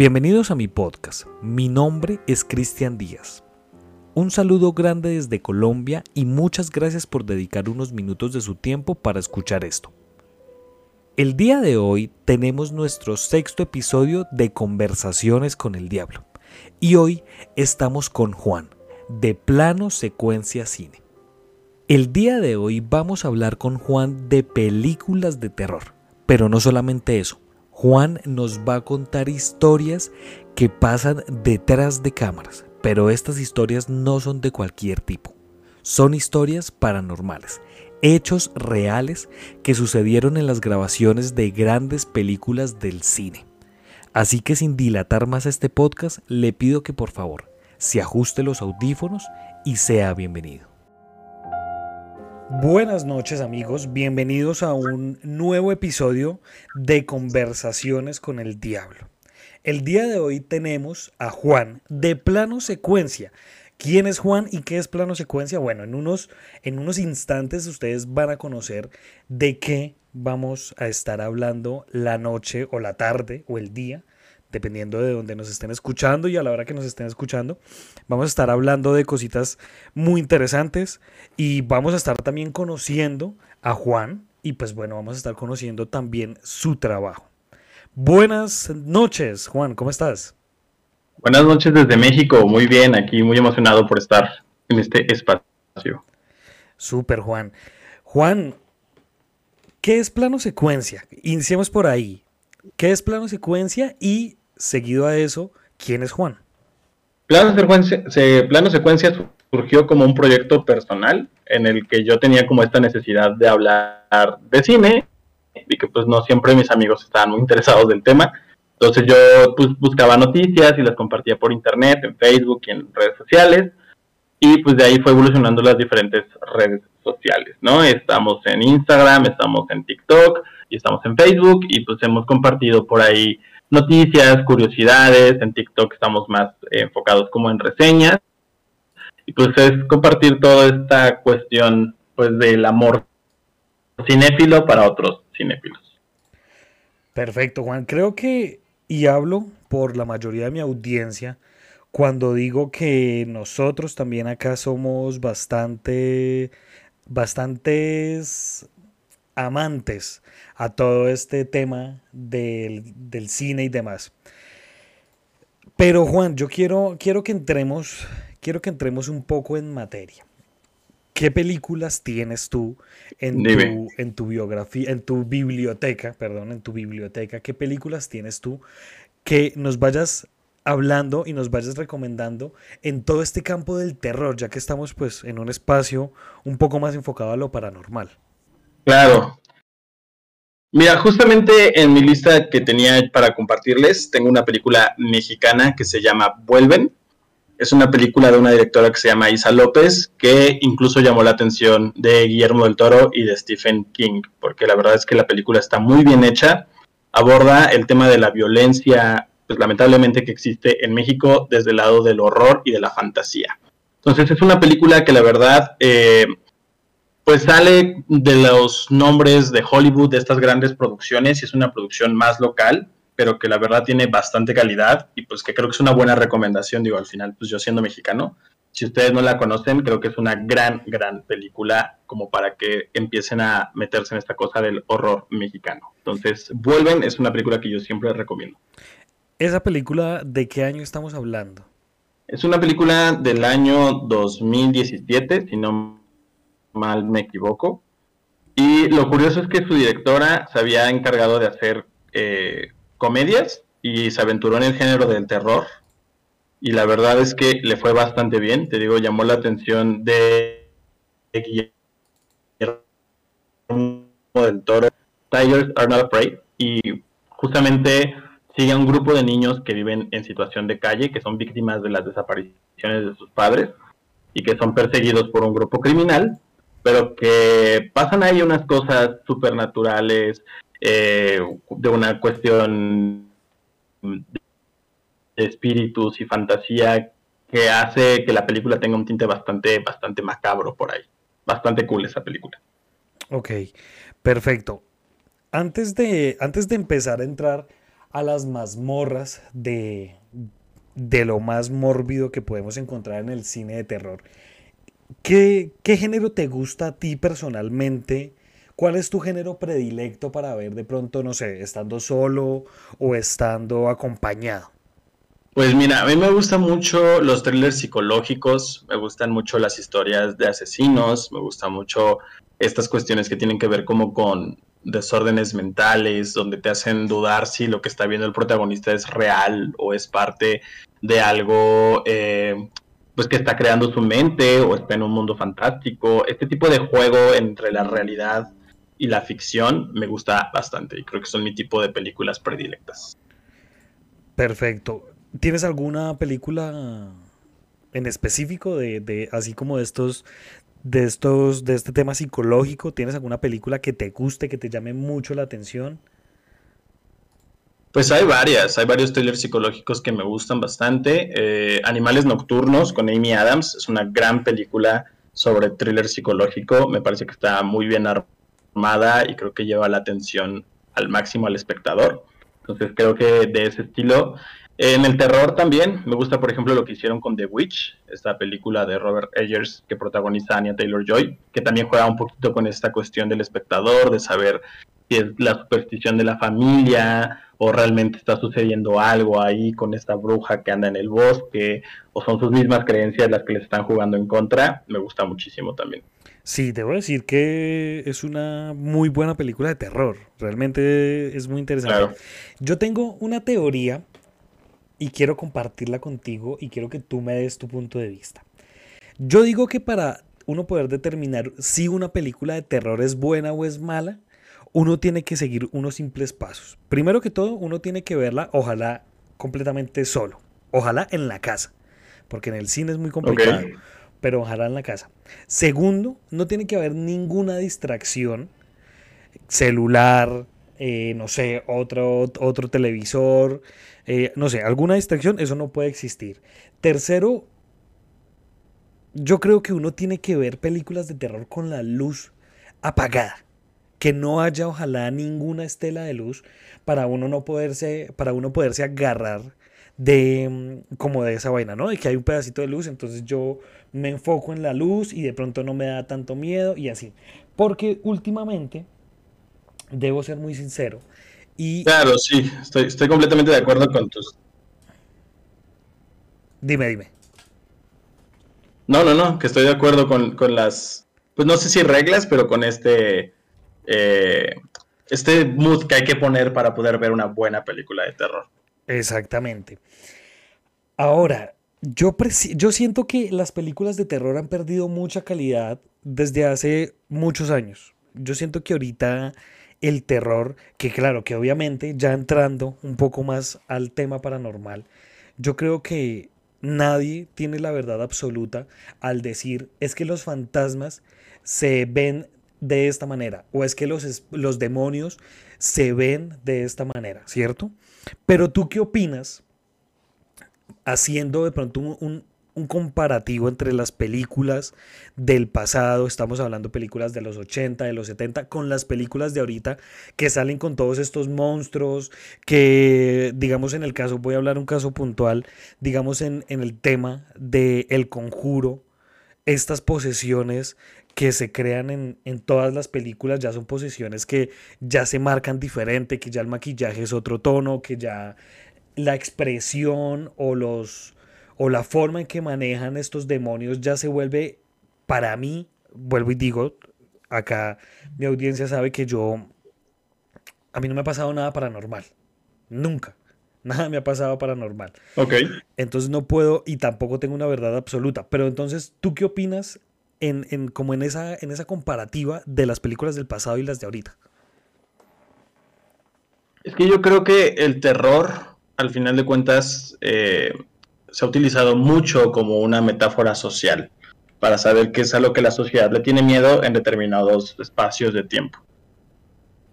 Bienvenidos a mi podcast. Mi nombre es Cristian Díaz. Un saludo grande desde Colombia y muchas gracias por dedicar unos minutos de su tiempo para escuchar esto. El día de hoy tenemos nuestro sexto episodio de Conversaciones con el Diablo y hoy estamos con Juan, de Plano Secuencia Cine. El día de hoy vamos a hablar con Juan de películas de terror, pero no solamente eso Juan nos va a contar historias que pasan detrás de cámaras, pero estas historias no son de cualquier tipo. Son historias paranormales, hechos reales que sucedieron en las grabaciones de grandes películas del cine. Así que sin dilatar más este podcast, le pido que por favor se ajuste los audífonos y sea bienvenido. Buenas noches amigos, bienvenidos a un nuevo episodio de Conversaciones con el Diablo. El día de hoy tenemos a Juan de Plano Secuencia. ¿Quién es Juan y qué es Plano Secuencia? Bueno, en unos, en unos instantes ustedes van a conocer de qué vamos a estar hablando la noche o la tarde o el día dependiendo de donde nos estén escuchando y a la hora que nos estén escuchando, vamos a estar hablando de cositas muy interesantes y vamos a estar también conociendo a Juan y pues bueno, vamos a estar conociendo también su trabajo. Buenas noches, Juan, ¿cómo estás? Buenas noches desde México, muy bien, aquí muy emocionado por estar en este espacio. Súper, Juan. Juan, ¿qué es plano secuencia? Iniciemos por ahí. ¿Qué es plano secuencia y seguido a eso, ¿quién es Juan? Plano secuencia, plano secuencia surgió como un proyecto personal en el que yo tenía como esta necesidad de hablar de cine y que pues no siempre mis amigos estaban muy interesados del tema. Entonces yo pues, buscaba noticias y las compartía por internet, en Facebook y en redes sociales. Y pues de ahí fue evolucionando las diferentes redes sociales, ¿no? Estamos en Instagram, estamos en TikTok y estamos en Facebook y pues hemos compartido por ahí noticias, curiosidades, en TikTok estamos más enfocados como en reseñas, y pues es compartir toda esta cuestión pues del amor cinéfilo para otros cinéfilos. Perfecto, Juan. Creo que, y hablo por la mayoría de mi audiencia, cuando digo que nosotros también acá somos bastante, bastantes amantes a todo este tema del, cine y demás. Pero Juan, yo quiero, quiero que entremos, quiero que entremos un poco en materia. ¿Qué películas tienes tú en tu, en tu, biografía, en tu biblioteca, perdón, en tu biblioteca? ¿Qué películas tienes tú que nos vayas hablando y nos vayas recomendando en todo este campo del terror, ya que estamos pues en un espacio un poco más enfocado a lo paranormal? Claro, Mira, justamente en mi lista que tenía para compartirles, tengo una película mexicana que se llama Vuelven. Es una película de una directora que se llama Isa López, que incluso llamó la atención de Guillermo del Toro y de Stephen King, porque la verdad es que la película está muy bien hecha, aborda el tema de la violencia, pues lamentablemente que existe en México desde el lado del horror y de la fantasía. Entonces es una película que la verdad eh, pues sale de los nombres de Hollywood, de estas grandes producciones, y es una producción más local, pero que la verdad tiene bastante calidad y pues que creo que es una buena recomendación, digo, al final, pues yo siendo mexicano, si ustedes no la conocen, creo que es una gran, gran película como para que empiecen a meterse en esta cosa del horror mexicano. Entonces, Vuelven es una película que yo siempre recomiendo. ¿Esa película de qué año estamos hablando? Es una película del año 2017, si no mal me equivoco. Y lo curioso es que su directora se había encargado de hacer eh, comedias y se aventuró en el género del terror. Y la verdad es que le fue bastante bien. Te digo, llamó la atención de Guillermo del Toro. Tigers are not afraid. Y justamente sigue a un grupo de niños que viven en situación de calle, que son víctimas de las desapariciones de sus padres y que son perseguidos por un grupo criminal pero que pasan ahí unas cosas supernaturales, eh, de una cuestión de espíritus y fantasía que hace que la película tenga un tinte bastante, bastante macabro por ahí. Bastante cool esa película. Ok, perfecto. Antes de, antes de empezar a entrar a las mazmorras de, de lo más mórbido que podemos encontrar en el cine de terror. ¿Qué, ¿Qué género te gusta a ti personalmente? ¿Cuál es tu género predilecto para ver de pronto, no sé, estando solo o estando acompañado? Pues mira, a mí me gustan mucho los thrillers psicológicos, me gustan mucho las historias de asesinos, me gustan mucho estas cuestiones que tienen que ver como con desórdenes mentales, donde te hacen dudar si lo que está viendo el protagonista es real o es parte de algo eh, pues que está creando su mente o está en un mundo fantástico. Este tipo de juego entre la realidad y la ficción me gusta bastante y creo que son mi tipo de películas predilectas. Perfecto. ¿Tienes alguna película en específico de, de así como de estos de estos, de este tema psicológico? ¿Tienes alguna película que te guste, que te llame mucho la atención? Pues hay varias, hay varios thrillers psicológicos que me gustan bastante. Eh, Animales Nocturnos con Amy Adams es una gran película sobre thriller psicológico. Me parece que está muy bien armada y creo que lleva la atención al máximo al espectador. Entonces creo que de ese estilo. En el terror también, me gusta por ejemplo lo que hicieron con The Witch, esta película de Robert Eggers que protagoniza Anya Taylor Joy, que también juega un poquito con esta cuestión del espectador, de saber si es la superstición de la familia o realmente está sucediendo algo ahí con esta bruja que anda en el bosque o son sus mismas creencias las que les están jugando en contra, me gusta muchísimo también. Sí, debo decir que es una muy buena película de terror. Realmente es muy interesante. Yo tengo una teoría y quiero compartirla contigo y quiero que tú me des tu punto de vista. Yo digo que para uno poder determinar si una película de terror es buena o es mala, uno tiene que seguir unos simples pasos. Primero que todo, uno tiene que verla, ojalá completamente solo, ojalá en la casa, porque en el cine es muy complicado, pero ojalá en la casa. Segundo, no tiene que haber ninguna distracción, celular, eh, no sé, otro, otro televisor, eh, no sé, alguna distracción, eso no puede existir. Tercero, yo creo que uno tiene que ver películas de terror con la luz apagada. Que no haya ojalá ninguna estela de luz para uno no poderse, para uno poderse agarrar de mm, como de esa vaina, ¿no? De que hay un pedacito de luz, entonces yo me enfoco en la luz y de pronto no me da tanto miedo y así. Porque últimamente debo ser muy sincero. Y... Claro, sí, estoy, estoy completamente de acuerdo con tus... Dime, dime. No, no, no, que estoy de acuerdo con, las, pues no sé si reglas, pero con este, eh, este mood que hay que poner para poder ver una buena película de terror. Exactamente. Ahora, yo, yo siento que las películas de terror han perdido mucha calidad desde hace muchos años. Yo siento que ahorita el terror, que claro, que obviamente ya entrando un poco más al tema paranormal, yo creo que nadie tiene la verdad absoluta al decir es que los fantasmas se ven de esta manera o es que los, los demonios se ven de esta manera, ¿cierto? Pero tú qué opinas haciendo de pronto un, un comparativo entre las películas del pasado, estamos hablando películas de los 80, de los 70, con las películas de ahorita que salen con todos estos monstruos, que digamos en el caso, voy a hablar un caso puntual, digamos en, en el tema de El Conjuro, estas posesiones que se crean en, en, todas las películas ya son posesiones que ya se marcan diferente, que ya el maquillaje es otro tono, que ya la expresión o los o la forma en que manejan estos demonios ya se vuelve, para mí, vuelvo y digo, acá mi audiencia sabe que yo, a mí no me ha pasado nada paranormal, nunca. Nada me ha pasado paranormal. Ok. Entonces no puedo y tampoco tengo una verdad absoluta. Pero entonces, ¿tú qué opinas en, en, como en esa, en esa comparativa de las películas del pasado y las de ahorita? Es que yo creo que el terror, al final de cuentas, eh, se ha utilizado mucho como una metáfora social para saber qué es a lo que la sociedad le tiene miedo en determinados espacios de tiempo.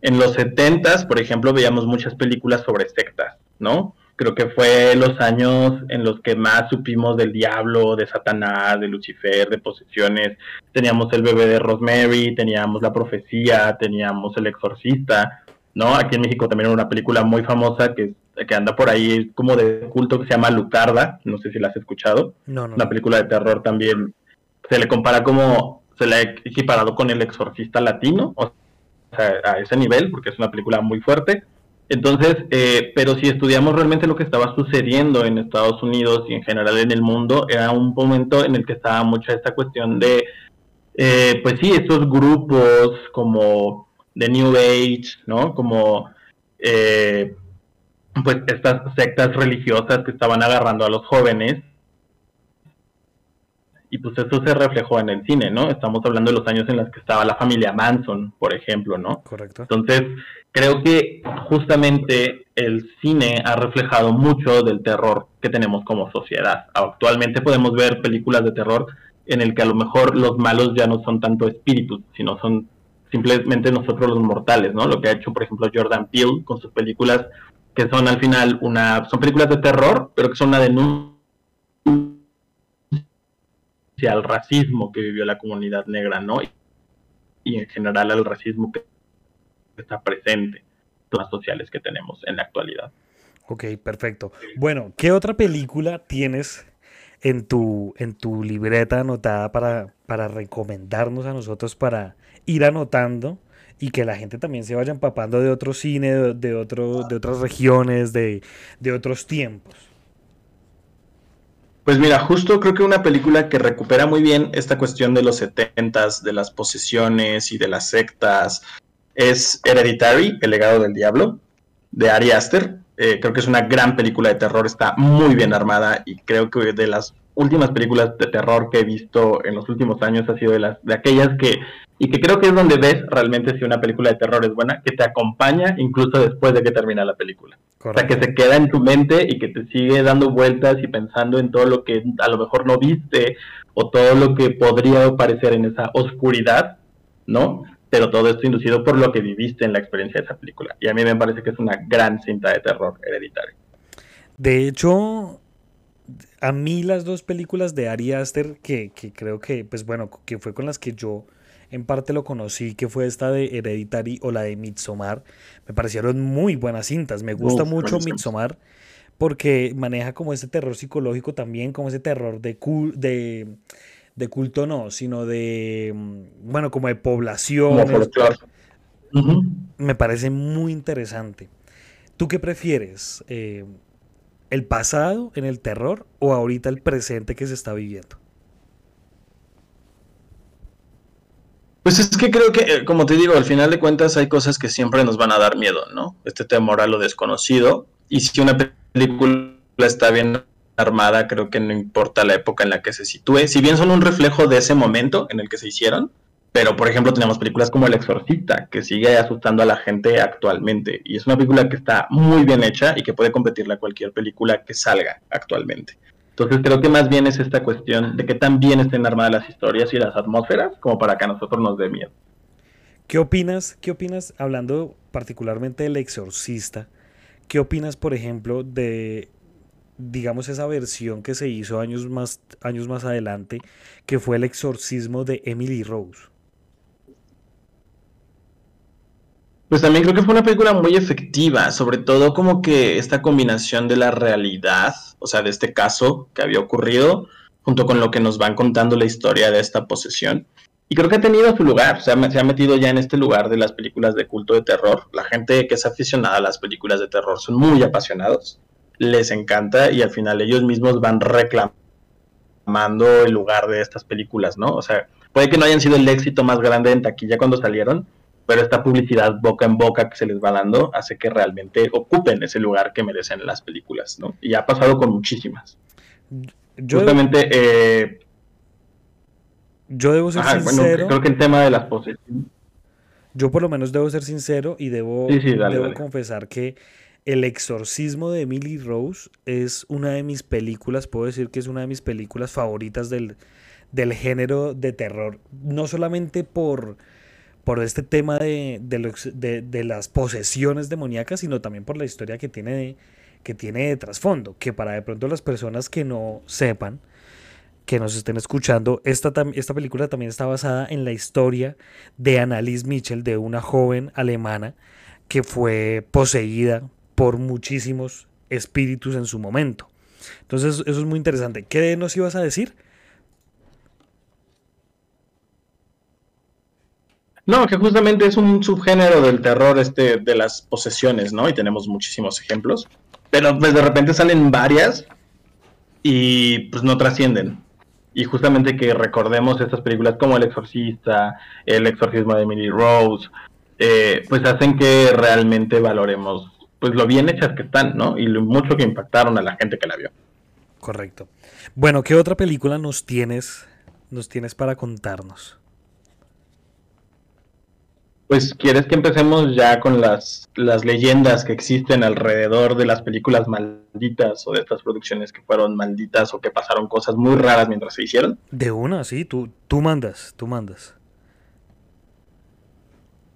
En los 70 por ejemplo, veíamos muchas películas sobre sectas, ¿no? Creo que fue los años en los que más supimos del diablo, de Satanás, de Lucifer, de posesiones. Teníamos el bebé de Rosemary, teníamos la profecía, teníamos el exorcista, ¿no? Aquí en México también era una película muy famosa que que anda por ahí como de culto que se llama Lucarda, no sé si la has escuchado. No, no. Una película de terror también. Se le compara como, se le ha equiparado con El Exorcista Latino, o sea, a ese nivel, porque es una película muy fuerte. Entonces, eh, pero si estudiamos realmente lo que estaba sucediendo en Estados Unidos y en general en el mundo, era un momento en el que estaba mucha esta cuestión de, eh, pues sí, estos grupos como de New Age, ¿no? Como, eh, pues estas sectas religiosas que estaban agarrando a los jóvenes y pues eso se reflejó en el cine, ¿no? Estamos hablando de los años en los que estaba la familia Manson, por ejemplo, ¿no? Correcto. Entonces, creo que justamente el cine ha reflejado mucho del terror que tenemos como sociedad. Actualmente podemos ver películas de terror en el que a lo mejor los malos ya no son tanto espíritus, sino son simplemente nosotros los mortales, ¿no? Lo que ha hecho, por ejemplo, Jordan Peele con sus películas que son al final una son películas de terror, pero que son una denuncia al racismo que vivió la comunidad negra, ¿no? Y en general al racismo que está presente en las sociales que tenemos en la actualidad. Ok, perfecto. Bueno, ¿qué otra película tienes en tu, en tu libreta anotada para, para recomendarnos a nosotros para ir anotando y que la gente también se vaya empapando de otro cine, de, otro, de otras regiones, de, de otros tiempos? Pues mira, justo creo que una película que recupera muy bien esta cuestión de los setentas, de las posesiones y de las sectas, es Hereditary, El legado del diablo, de Ari Aster. Eh, creo que es una gran película de terror, está muy bien armada y creo que de las últimas películas de terror que he visto en los últimos años ha sido de las de aquellas que y que creo que es donde ves realmente si una película de terror es buena, que te acompaña incluso después de que termina la película. O sea, que se queda en tu mente y que te sigue dando vueltas y pensando en todo lo que a lo mejor no viste o todo lo que podría aparecer en esa oscuridad, ¿no? Pero todo esto inducido por lo que viviste en la experiencia de esa película. Y a mí me parece que es una gran cinta de terror hereditaria. De hecho, a mí las dos películas de Ari Aster, que, que creo que, pues bueno, que fue con las que yo en parte lo conocí, que fue esta de Hereditary o la de Midsommar, me parecieron muy buenas cintas. Me gusta mucho buenísimo. Midsommar porque maneja como ese terror psicológico también, como ese terror de, cul- de, de culto, no, sino de, mm, bueno, como de. Ujú. Me parece muy interesante. ¿Tú qué prefieres? Eh, ¿El pasado en el terror o ahorita el presente que se está viviendo? Pues es que creo que, eh, como te digo, al final de cuentas hay cosas que siempre nos van a dar miedo, ¿no? Este temor a lo desconocido. Y si una pe- película está bien armada, creo que no importa la época en la que se sitúe. Si bien son un reflejo de ese momento en el que se hicieron, pero por ejemplo tenemos películas como El Exorcista, que sigue asustando a la gente actualmente. Y es una película que está muy bien hecha y que puede competirle a cualquier película que salga actualmente. Entonces creo que más bien es esta cuestión de que tan bien estén armadas las historias y las atmósferas como para que a nosotros nos dé miedo. ¿Qué opinas? ¿Qué opinas, hablando particularmente del exorcista? ¿Qué opinas, por ejemplo, de, digamos, esa versión que se hizo años más, años más adelante, que fue el exorcismo de Emily Rose? Pues también creo que fue una película muy efectiva, sobre todo como que esta combinación de la realidad, o sea, de este caso que había ocurrido, junto con lo que nos van contando la historia de esta posesión. Y creo que ha tenido su lugar, o sea, se ha metido ya en este lugar de las películas de culto de terror. La gente que es aficionada a las películas de terror son muy apasionados, les encanta y al final ellos mismos van reclamando el lugar de estas películas, ¿no? O sea, puede que no hayan sido el éxito más grande en taquilla cuando salieron, pero esta publicidad boca en boca que se les va dando hace que realmente ocupen ese lugar que merecen las películas, ¿no? Y ha pasado con muchísimas. Yo, Justamente, eh, yo debo ser ajá, bueno, sincero. creo que el tema de las posesiones. Yo por lo menos debo ser sincero y debo, Sí, sí, dale, debo dale. confesar que El exorcismo de Emily Rose es una de mis películas, puedo decir que es una de mis películas favoritas del, del género de terror. No solamente por, por este tema de, de, lo ex- de- de las posesiones demoníacas, sino también por la historia que tiene que tiene de trasfondo. Que para de pronto las personas que no sepan, que nos estén escuchando, esta, esta película también está basada en la historia de Annalise Mitchell, de una joven alemana que fue poseída por muchísimos espíritus en su momento. Entonces, eso es muy interesante. ¿Qué nos ibas a decir? No, que justamente es un subgénero del terror este de las posesiones, ¿no? Y tenemos muchísimos ejemplos. Pero pues de repente salen varias y pues no trascienden. Y justamente que recordemos estas películas como El Exorcista, El Exorcismo de Emily Rose, eh, pues hacen que realmente valoremos pues lo bien hechas que están, ¿no? Y lo mucho que impactaron a la gente que la vio. Correcto. Bueno, ¿qué otra película nos tienes, nos tienes para contarnos? Pues quieres que empecemos ya con las, las leyendas que existen alrededor de las películas malditas o de estas producciones que fueron malditas o que pasaron cosas muy raras mientras se hicieron. De una, sí, tú, tú mandas, tú mandas.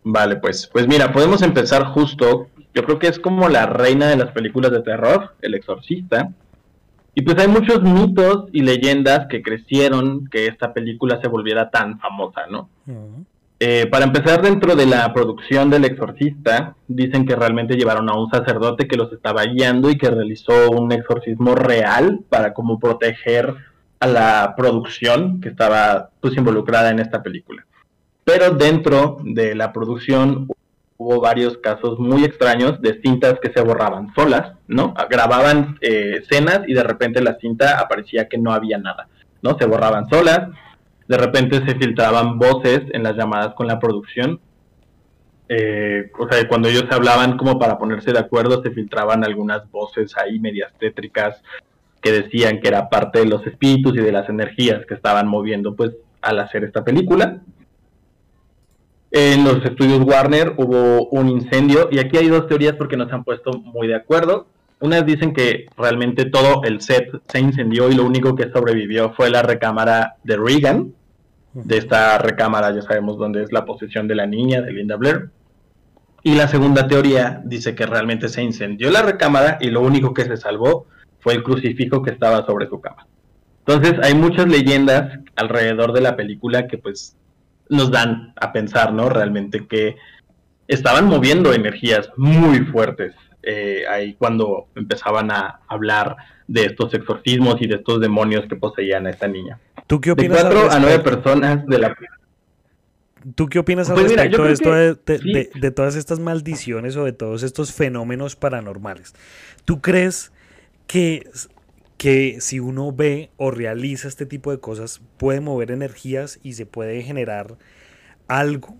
Vale, pues, pues mira, podemos empezar justo. Yo creo que es como la reina de las películas de terror, El Exorcista. Y pues hay muchos mitos y leyendas que crecieron que esta película se volviera tan famosa, ¿no? Eh, para empezar, dentro de la producción del exorcista, dicen que realmente llevaron a un sacerdote que los estaba guiando y que realizó un exorcismo real para como proteger a la producción que estaba pues involucrada en esta película. Pero dentro de la producción hubo varios casos muy extraños de cintas que se borraban solas, ¿no? Grababan eh, escenas y de repente la cinta aparecía que no había nada, ¿no? Se borraban solas de repente se filtraban voces en las llamadas con la producción. Eh, o sea, cuando ellos hablaban como para ponerse de acuerdo, se filtraban algunas voces ahí medias tétricas que decían que era parte de los espíritus y de las energías que estaban moviendo pues al hacer esta película. En los estudios Warner hubo un incendio y aquí hay dos teorías porque no se han puesto muy de acuerdo. Unas dicen que realmente todo el set se incendió y lo único que sobrevivió fue la recámara de Reagan, de esta recámara, ya sabemos dónde es la posesión de la niña, de Linda Blair. Y la segunda teoría dice que realmente se incendió la recámara y lo único que se salvó fue el crucifijo que estaba sobre su cama. Entonces hay muchas leyendas alrededor de la película que pues nos dan a pensar, ¿no? Realmente que estaban moviendo energías muy fuertes eh, ahí cuando empezaban a hablar de estos exorcismos y de estos demonios que poseían a esta niña. ¿Tú qué opinas? De cuatro a nueve personas de la... ¿Tú qué opinas al pues respecto de esto de, todas estas maldiciones o de todos estos fenómenos paranormales? ¿Tú crees que, que si uno ve o realiza este tipo de cosas puede mover energías y se puede generar algo?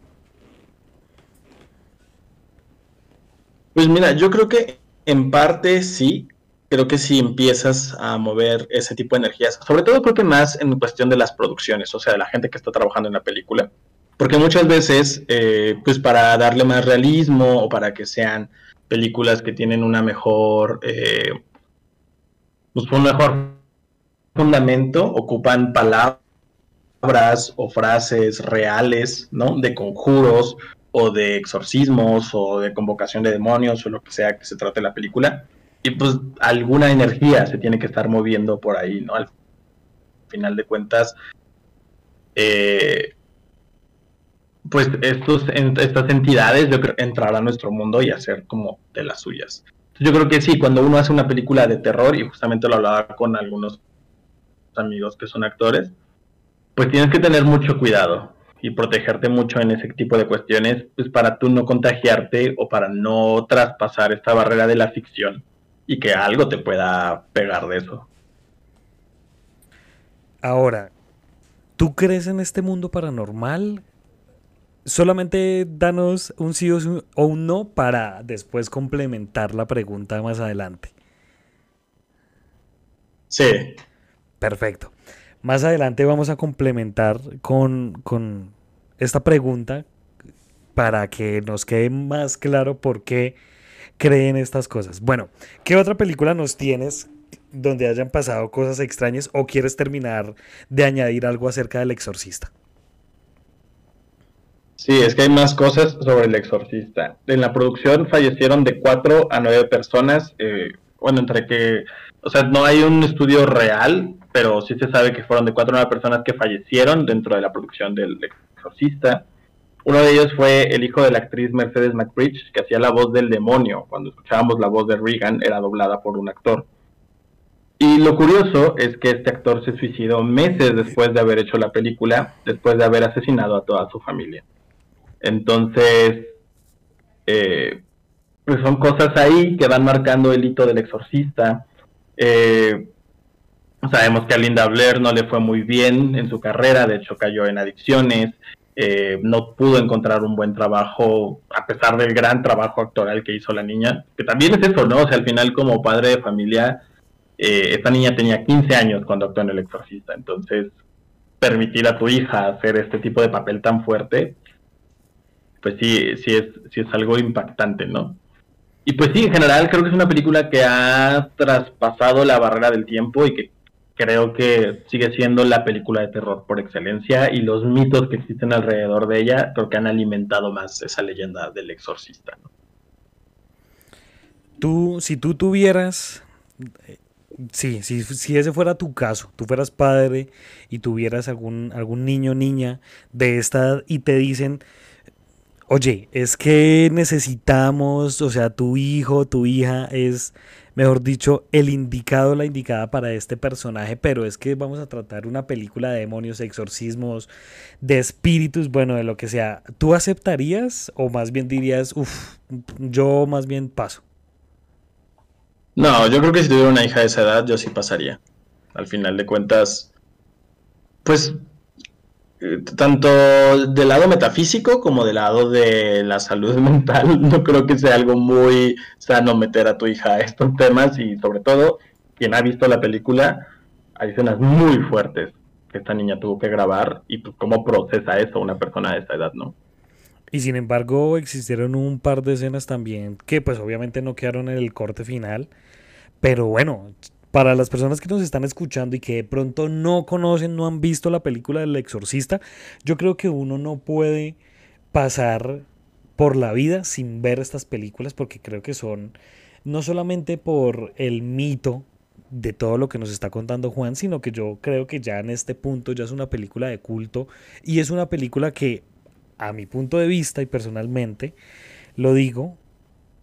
Pues mira, yo creo que en parte sí, creo que si empiezas a mover ese tipo de energías, sobre todo creo que más en cuestión de las producciones, o sea, de la gente que está trabajando en la película, porque muchas veces, eh, pues para darle más realismo o para que sean películas que tienen una mejor, eh, pues un mejor fundamento, ocupan palabras o frases reales, ¿no? De conjuros o de exorcismos o de convocación de demonios o lo que sea que se trate la película y pues alguna energía se tiene que estar moviendo por ahí, ¿no? Al final de cuentas, eh, pues estos, estas entidades yo creo, entrarán a nuestro mundo y hacer como de las suyas. Yo creo que sí, cuando uno hace una película de terror, y justamente lo hablaba con algunos amigos que son actores, pues tienes que tener mucho cuidado y protegerte mucho en ese tipo de cuestiones, pues para tú no contagiarte o para no traspasar esta barrera de la ficción y que algo te pueda pegar de eso. Ahora, ¿tú crees en este mundo paranormal? Solamente danos un sí o un no para después complementar la pregunta más adelante. Sí. Perfecto. Más adelante vamos a complementar con, con esta pregunta para que nos quede más claro por qué creen estas cosas. Bueno, ¿qué otra película nos tienes donde hayan pasado cosas extrañas o quieres terminar de añadir algo acerca del exorcista? Sí, es que hay más cosas sobre el exorcista. En la producción fallecieron de cuatro a nueve personas. Eh, bueno, entre que, o sea, no hay un estudio real, pero sí se sabe que fueron de cuatro a nueve personas que fallecieron dentro de la producción del exorcista. Uno de ellos fue el hijo de la actriz Mercedes McBridge, que hacía la voz del demonio. Cuando escuchábamos la voz de Regan, era doblada por un actor. Y lo curioso es que este actor se suicidó meses después de haber hecho la película, después de haber asesinado a toda su familia. Entonces, eh, pues son cosas ahí que van marcando el hito del exorcista. Eh, sabemos que a Linda Blair no le fue muy bien en su carrera, de hecho cayó en adicciones, eh, no pudo encontrar un buen trabajo a pesar del gran trabajo actoral que hizo la niña, que también es eso, ¿no? O sea, al final como padre de familia, eh, esta niña tenía 15 años cuando actuó en El Exorcista, entonces permitir a tu hija hacer este tipo de papel tan fuerte, pues sí, sí es, sí es algo impactante, ¿no? Y pues sí, en general creo que es una película que ha traspasado la barrera del tiempo y que creo que sigue siendo la película de terror por excelencia y los mitos que existen alrededor de ella creo que han alimentado más esa leyenda del exorcista. Tú, si tú tuvieras, sí, si, si ese fuera tu caso, tú fueras padre y tuvieras algún, algún niño o niña de esta edad y te dicen, oye, es que necesitamos, o sea, tu hijo, tu hija es, mejor dicho, el indicado, la indicada para este personaje, pero es que vamos a tratar una película de demonios, exorcismos, de espíritus, bueno, de lo que sea. ¿Tú aceptarías o más bien dirías, uff, yo más bien paso? No, yo creo que si tuviera una hija de esa edad, yo sí pasaría. Al final de cuentas, pues tanto del lado metafísico como del lado de la salud mental, no creo que sea algo muy sano meter a tu hija a estos temas y sobre todo, quien ha visto la película, hay escenas muy fuertes que esta niña tuvo que grabar y pues cómo procesa eso una persona de esta edad, ¿no? Y sin embargo existieron un par de escenas también que pues obviamente no quedaron en el corte final, pero bueno, para las personas que nos están escuchando y que de pronto no conocen, no han visto la película del exorcista, yo creo que uno no puede pasar por la vida sin ver estas películas porque creo que son no solamente por el mito de todo lo que nos está contando Juan, sino que yo creo que ya en este punto ya es una película de culto y es una película que a mi punto de vista y personalmente lo digo,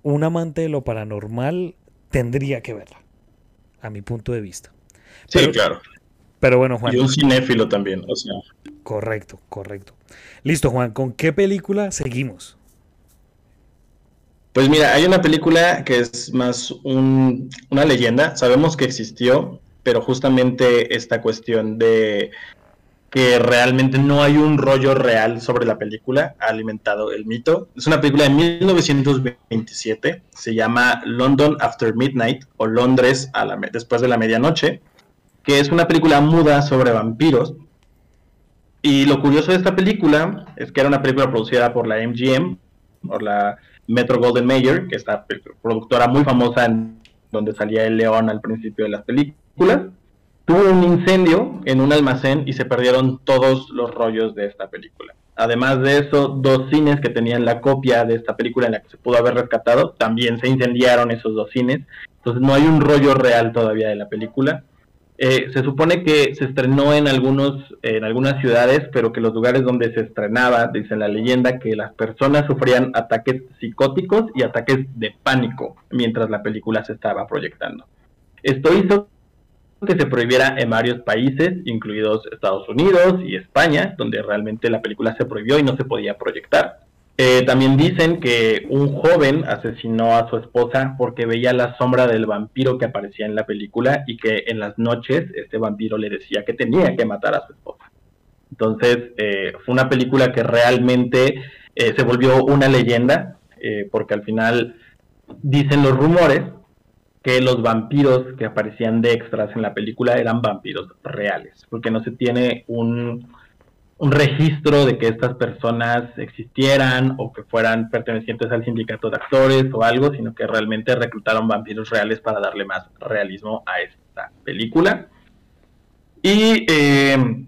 un amante de lo paranormal tendría que verla a mi punto de vista. Sí, claro. Pero bueno, Juan. Y un cinéfilo también, o sea. Correcto, correcto. Listo, Juan, ¿con qué película seguimos? Pues mira, hay una película que es más una leyenda, sabemos que existió, pero justamente esta cuestión de que realmente no hay un rollo real sobre la película, ha alimentado el mito. Es una película de 1927, se llama London After Midnight o Londres a la después de la medianoche, que es una película muda sobre vampiros. Y lo curioso de esta película es que era una película producida por la MGM, por la Metro Golden Mayer, que es la productora muy famosa en donde salía el león al principio de las películas tuvo un incendio en un almacén y se perdieron todos los rollos de esta película. Además de eso, dos cines que tenían la copia de esta película en la que se pudo haber rescatado, también se incendiaron esos dos cines. Entonces no hay un rollo real todavía de la película. Eh, se supone que se estrenó en algunos, en algunas ciudades, pero que los lugares donde se estrenaba, dice la leyenda, que las personas sufrían ataques psicóticos y ataques de pánico mientras la película se estaba proyectando. Esto hizo que se prohibiera en varios países, incluidos Estados Unidos y España, donde realmente la película se prohibió y no se podía proyectar. Eh, también dicen que un joven asesinó a su esposa porque veía la sombra del vampiro que aparecía en la película y que en las noches este vampiro le decía que tenía que matar a su esposa. Entonces eh, fue una película que realmente eh, se volvió una leyenda porque al final dicen los rumores que los vampiros que aparecían de extras en la película eran vampiros reales, porque no se tiene un, registro de que estas personas existieran o que fueran pertenecientes al sindicato de actores o algo, sino que realmente reclutaron vampiros reales para darle más realismo a esta película. Y eh,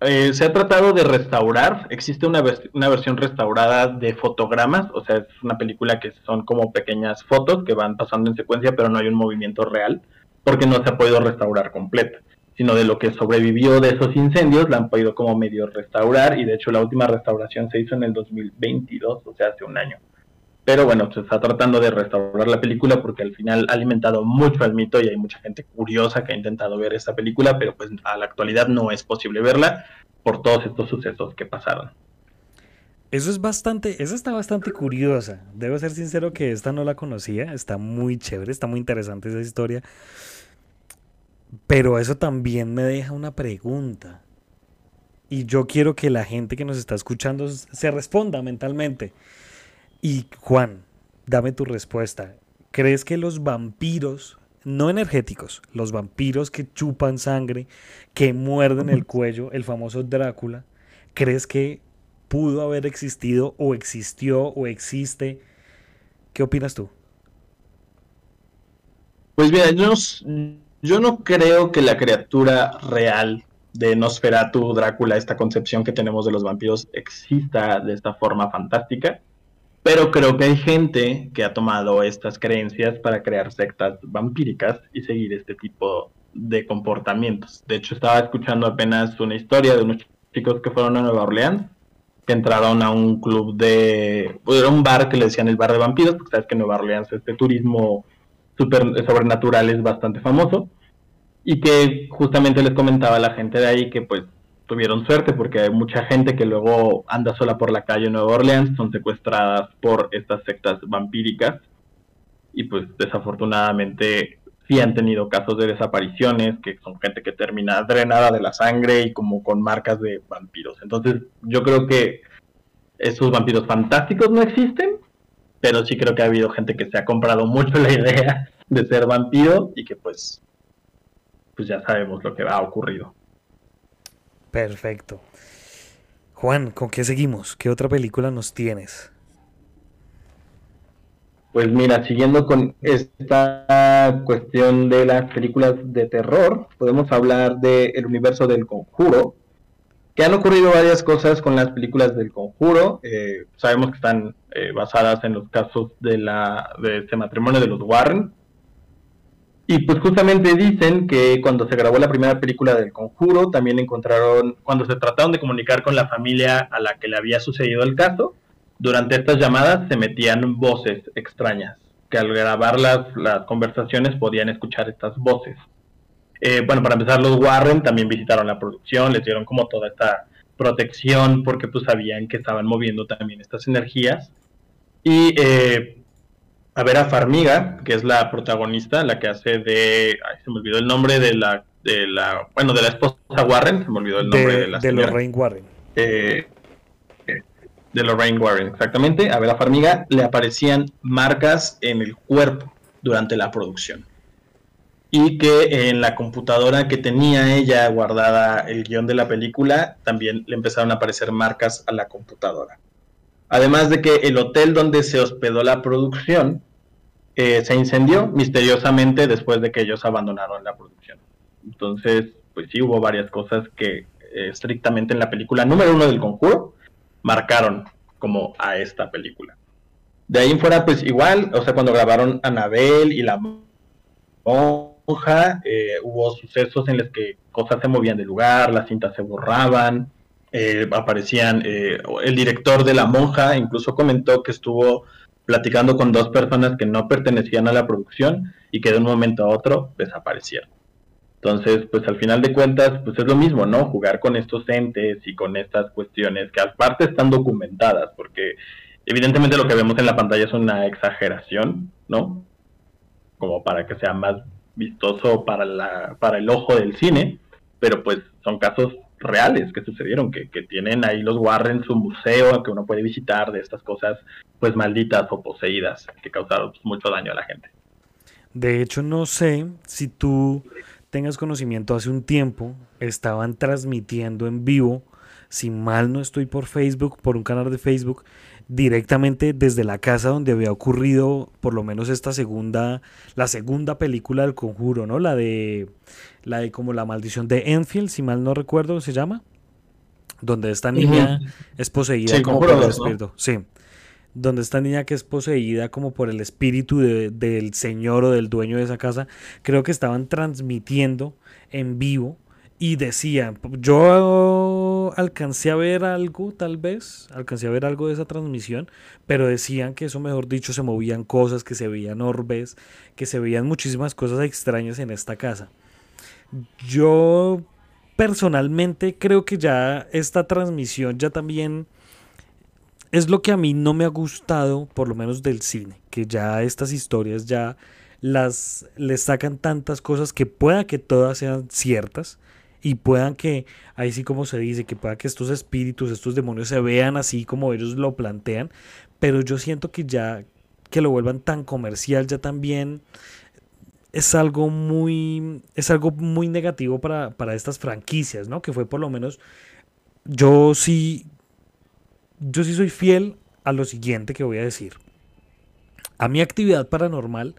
eh, se ha tratado de restaurar, existe una, una, versión restaurada de fotogramas, o sea, es una película que son como pequeñas fotos que van pasando en secuencia, pero no hay un movimiento real, porque no se ha podido restaurar completa. sino de lo que sobrevivió de esos incendios, la han podido como medio restaurar y de hecho la última restauración se hizo en el 2022, o sea, hace un año. Pero bueno, se está tratando de restaurar la película porque al final ha alimentado mucho al mito y hay mucha gente curiosa que ha intentado ver esta película, pero pues a la actualidad no es posible verla por todos estos sucesos que pasaron. Eso es bastante, eso está bastante curiosa. Debo ser sincero que esta no la conocía, está muy chévere, está muy interesante esa historia. Pero eso también me deja una pregunta. Y yo quiero que la gente que nos está escuchando se responda mentalmente. Y Juan, dame tu respuesta. ¿Crees que los vampiros, no energéticos, los vampiros que chupan sangre, que muerden el cuello, el famoso Drácula, crees que pudo haber existido o existió o existe? ¿Qué opinas tú? Pues mira, yo no, yo no creo que la criatura real de Nosferatu, Drácula, esta concepción que tenemos de los vampiros, exista de esta forma fantástica. Pero creo que hay gente que ha tomado estas creencias para crear sectas vampíricas y seguir este tipo de comportamientos. De hecho, estaba escuchando apenas una historia de unos chicos que fueron a Nueva Orleans, que entraron a un club de... Era un bar que le decían el bar de vampiros, porque sabes que Nueva Orleans este turismo super, sobrenatural es bastante famoso. Y que justamente les comentaba a la gente de ahí que pues tuvieron suerte porque hay mucha gente que luego anda sola por la calle en Nueva Orleans, son secuestradas por estas sectas vampíricas y pues desafortunadamente sí han tenido casos de desapariciones, que son gente que termina drenada de la sangre y como con marcas de vampiros. Entonces yo creo que esos vampiros fantásticos no existen, pero sí creo que ha habido gente que se ha comprado mucho la idea de ser vampiro y que pues, pues ya sabemos lo que ha ocurrido. Perfecto. Juan, ¿con qué seguimos? ¿Qué otra película nos tienes? Pues mira, siguiendo con esta cuestión de las películas de terror, podemos hablar del universo del conjuro, que han ocurrido varias cosas con las películas del conjuro. Eh, sabemos que están eh, basadas en los casos de, la, de este matrimonio de los Warren, y pues justamente dicen que cuando se grabó la primera película del conjuro, también encontraron, cuando se trataron de comunicar con la familia a la que le había sucedido el caso, durante estas llamadas se metían voces extrañas, que al grabar las, las conversaciones podían escuchar estas voces. Eh, bueno, para empezar, los Warren también visitaron la producción, les dieron como toda esta protección porque pues sabían que estaban moviendo también estas energías. Y eh, a Vera Farmiga, que es la protagonista, la que hace de, ay, se me olvidó el nombre de la, de la, bueno, de la esposa Warren, se me olvidó el nombre de, la De Lorraine Warren. Eh, de Lorraine Warren, exactamente. A Vera Farmiga le aparecían marcas en el cuerpo durante la producción. Y que en la computadora que tenía ella guardada el guion de la película, también le empezaron a aparecer marcas a la computadora. Además de que el hotel donde se hospedó la producción eh, se incendió misteriosamente después de que ellos abandonaron la producción. Entonces, pues sí hubo varias cosas que eh, estrictamente en la película número uno del conjuro marcaron como a esta película. De ahí en fuera, pues igual, o sea, cuando grabaron Anabel y la monja, eh, hubo sucesos en los que cosas se movían de lugar, las cintas se borraban, aparecían, el director de la monja incluso comentó que estuvo platicando con dos personas que no pertenecían a la producción y que de un momento a otro desaparecieron. Entonces, pues al final de cuentas, pues es lo mismo, ¿no? Jugar con estos entes y con estas cuestiones que aparte están documentadas, porque evidentemente lo que vemos en la pantalla es una exageración, ¿no? Como para que sea más vistoso para, la, para el ojo del cine, pero pues son casos reales que sucedieron, que, tienen ahí los Warren su museo que uno puede visitar de estas cosas pues malditas o poseídas que causaron pues, mucho daño a la gente. De hecho, no sé si tú tengas conocimiento, hace un tiempo estaban transmitiendo en vivo, si mal no estoy por Facebook, por un canal de Facebook, directamente desde la casa donde había ocurrido por lo menos esta segunda, la segunda película del conjuro, ¿no? La de, la de como la maldición de Enfield, si mal no recuerdo, se llama, donde esta niña es poseída como por el espíritu, sí, donde esta niña que es poseída como por el espíritu del señor o del dueño de esa casa, creo que estaban transmitiendo en vivo y decían, yo alcancé a ver algo, tal vez, alcancé a ver algo de esa transmisión, pero decían que eso, mejor dicho, se movían cosas, que se veían orbes, que se veían muchísimas cosas extrañas en esta casa. Yo personalmente creo que ya esta transmisión ya también es lo que a mí no me ha gustado, por lo menos del cine, que ya estas historias ya las les sacan tantas cosas que pueda que todas sean ciertas y puedan que, ahí sí como se dice, que pueda que estos espíritus, estos demonios se vean así como ellos lo plantean, pero yo siento que ya que lo vuelvan tan comercial ya también es algo muy es algo muy negativo para, para estas franquicias, ¿no? Que fue por lo menos yo sí yo sí soy fiel a lo siguiente que voy a decir. A mi actividad paranormal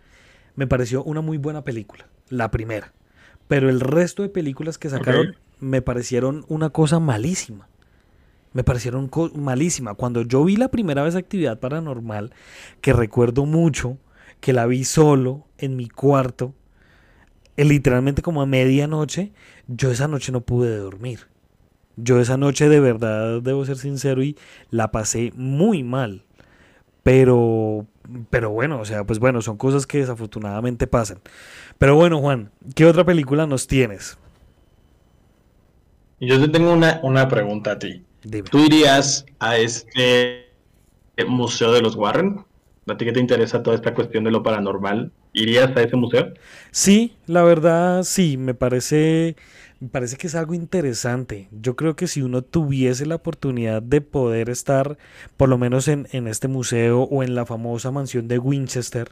me pareció una muy buena película, la primera. Pero el resto de películas que sacaron me parecieron una cosa malísima. Me parecieron malísima. Cuando yo vi la primera vez actividad paranormal, que recuerdo mucho, que la vi solo en mi cuarto, eh, literalmente como a medianoche, yo esa noche no pude dormir. Yo esa noche de verdad, debo ser sincero, y la pasé muy mal. Pero, pero bueno, o sea, pues bueno, son cosas que desafortunadamente pasan. Pero bueno, Juan, ¿qué otra película nos tienes? Yo te tengo una, una pregunta a ti. ¿Tú irías a este museo de los Warren? ¿A ti que te interesa toda esta cuestión de lo paranormal? ¿Irías a ese museo? Sí, la verdad sí, me parece me parece que es algo interesante. Yo creo que si uno tuviese la oportunidad de poder estar, por lo menos en, este museo o en la famosa mansión de Winchester,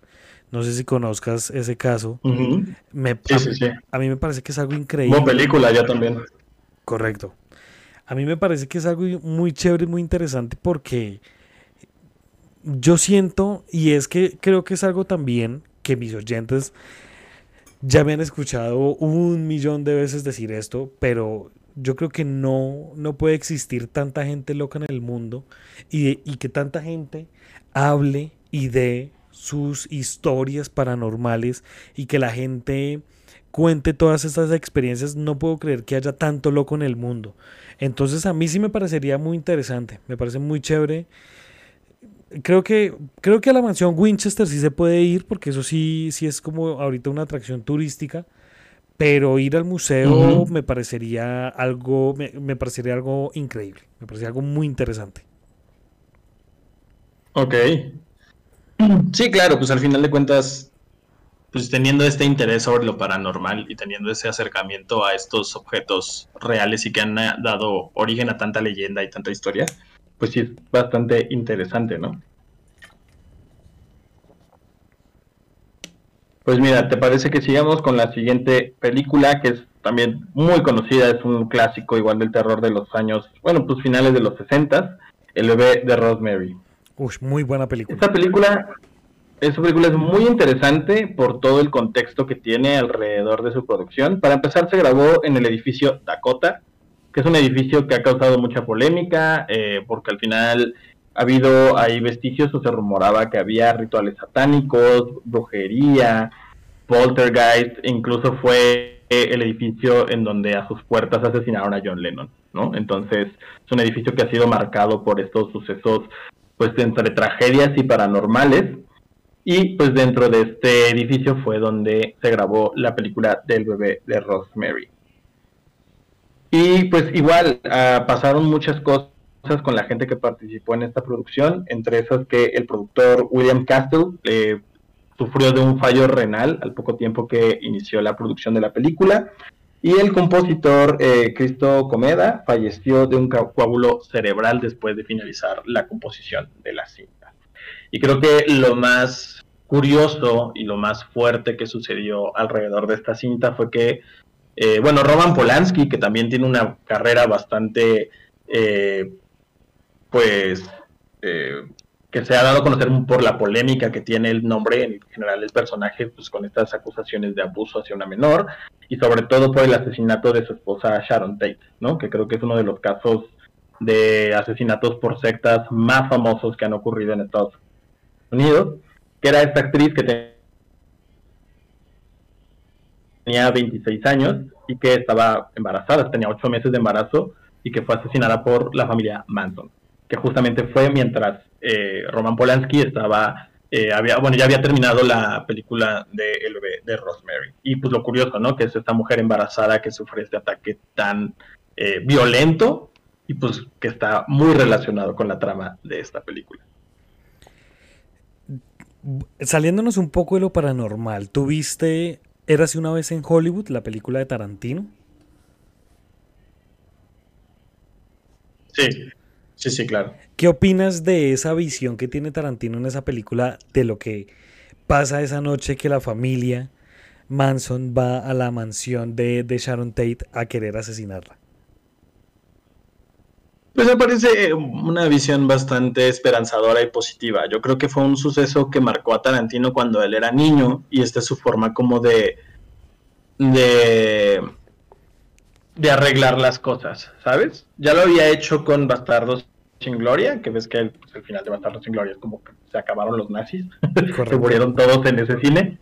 no sé si conozcas ese caso, me, a, mí me parece que es algo increíble. Como película ya también. Correcto. A mí me parece que es algo muy chévere y muy interesante porque yo siento, y es que creo que es algo también que mis oyentes ya me han escuchado un millón de veces decir esto, pero yo creo que no, no puede existir tanta gente loca en el mundo y, y que tanta gente hable y dé sus historias paranormales y que la gente cuente todas estas experiencias, no puedo creer que haya tanto loco en el mundo. Entonces a mí sí me parecería muy interesante, me parece muy chévere creo que creo que a la mansión Winchester sí se puede ir porque eso sí sí es como ahorita una atracción turística pero ir al museo me parecería algo me, parecería algo increíble me parecería algo muy interesante Ok. Sí claro pues al final de cuentas pues teniendo este interés sobre lo paranormal y teniendo ese acercamiento a estos objetos reales y que han dado origen a tanta leyenda y tanta historia pues sí es bastante interesante, ¿no? Pues mira, ¿te parece que sigamos con la siguiente película que es también muy conocida, es un clásico igual del terror de los años, bueno, pues finales de los 60, El bebé de Rosemary. Uy, muy buena película. Esta película, esta película es muy interesante por todo el contexto que tiene alrededor de su producción. Para empezar, se grabó en el edificio Dakota, que es un edificio que ha causado mucha polémica, eh, porque al final ha habido ahí vestigios o se rumoraba que había rituales satánicos, brujería, poltergeist, incluso fue eh, el edificio en donde a sus puertas asesinaron a John Lennon, ¿no? Entonces es un edificio que ha sido marcado por estos sucesos, pues entre tragedias y paranormales. Y pues dentro de este edificio fue donde se grabó la película del bebé de Rosemary. Y pues igual ah, pasaron muchas cosas con la gente que participó en esta producción, entre esas que el productor William Castle eh, sufrió de un fallo renal al poco tiempo que inició la producción de la película. Y el compositor eh, Cristo Comeda falleció de un coágulo cerebral después de finalizar la composición de la cinta. Y creo que lo más curioso y lo más fuerte que sucedió alrededor de esta cinta fue que eh, bueno, Roman Polanski, que también tiene una carrera bastante, eh, pues, que se ha dado a conocer por la polémica que tiene el nombre, en general el personaje, pues con estas acusaciones de abuso hacia una menor, y sobre todo por el asesinato de su esposa Sharon Tate, ¿no? Que creo que es uno de los casos de asesinatos por sectas más famosos que han ocurrido en Estados Unidos, que era esta actriz que tenía 26 años y que estaba embarazada, tenía 8 meses de embarazo y que fue asesinada por la familia Manson, que justamente fue mientras eh, Roman Polanski estaba, eh, había, bueno, ya había terminado la película de El bebé de Rosemary. Y pues lo curioso, ¿no? Que es esta mujer embarazada que sufre este ataque tan eh, violento y pues que está muy relacionado con la trama de esta película. Saliéndonos un poco de lo paranormal, ¿tuviste Érase una vez en Hollywood, la película de Tarantino? Sí, sí, sí, claro. ¿Qué opinas de esa visión que tiene Tarantino en esa película de lo que pasa esa noche que la familia Manson va a la mansión de, de Sharon Tate a querer asesinarla? Pues me parece una visión bastante esperanzadora y positiva. Yo creo que fue un suceso que marcó a Tarantino cuando él era niño y esta es su forma como de de de arreglar las cosas, ¿sabes? Ya lo había hecho con Bastardos sin Gloria, que ves que el, pues, final de Bastardos sin Gloria es como que se acabaron los nazis, se murieron todos en ese cine.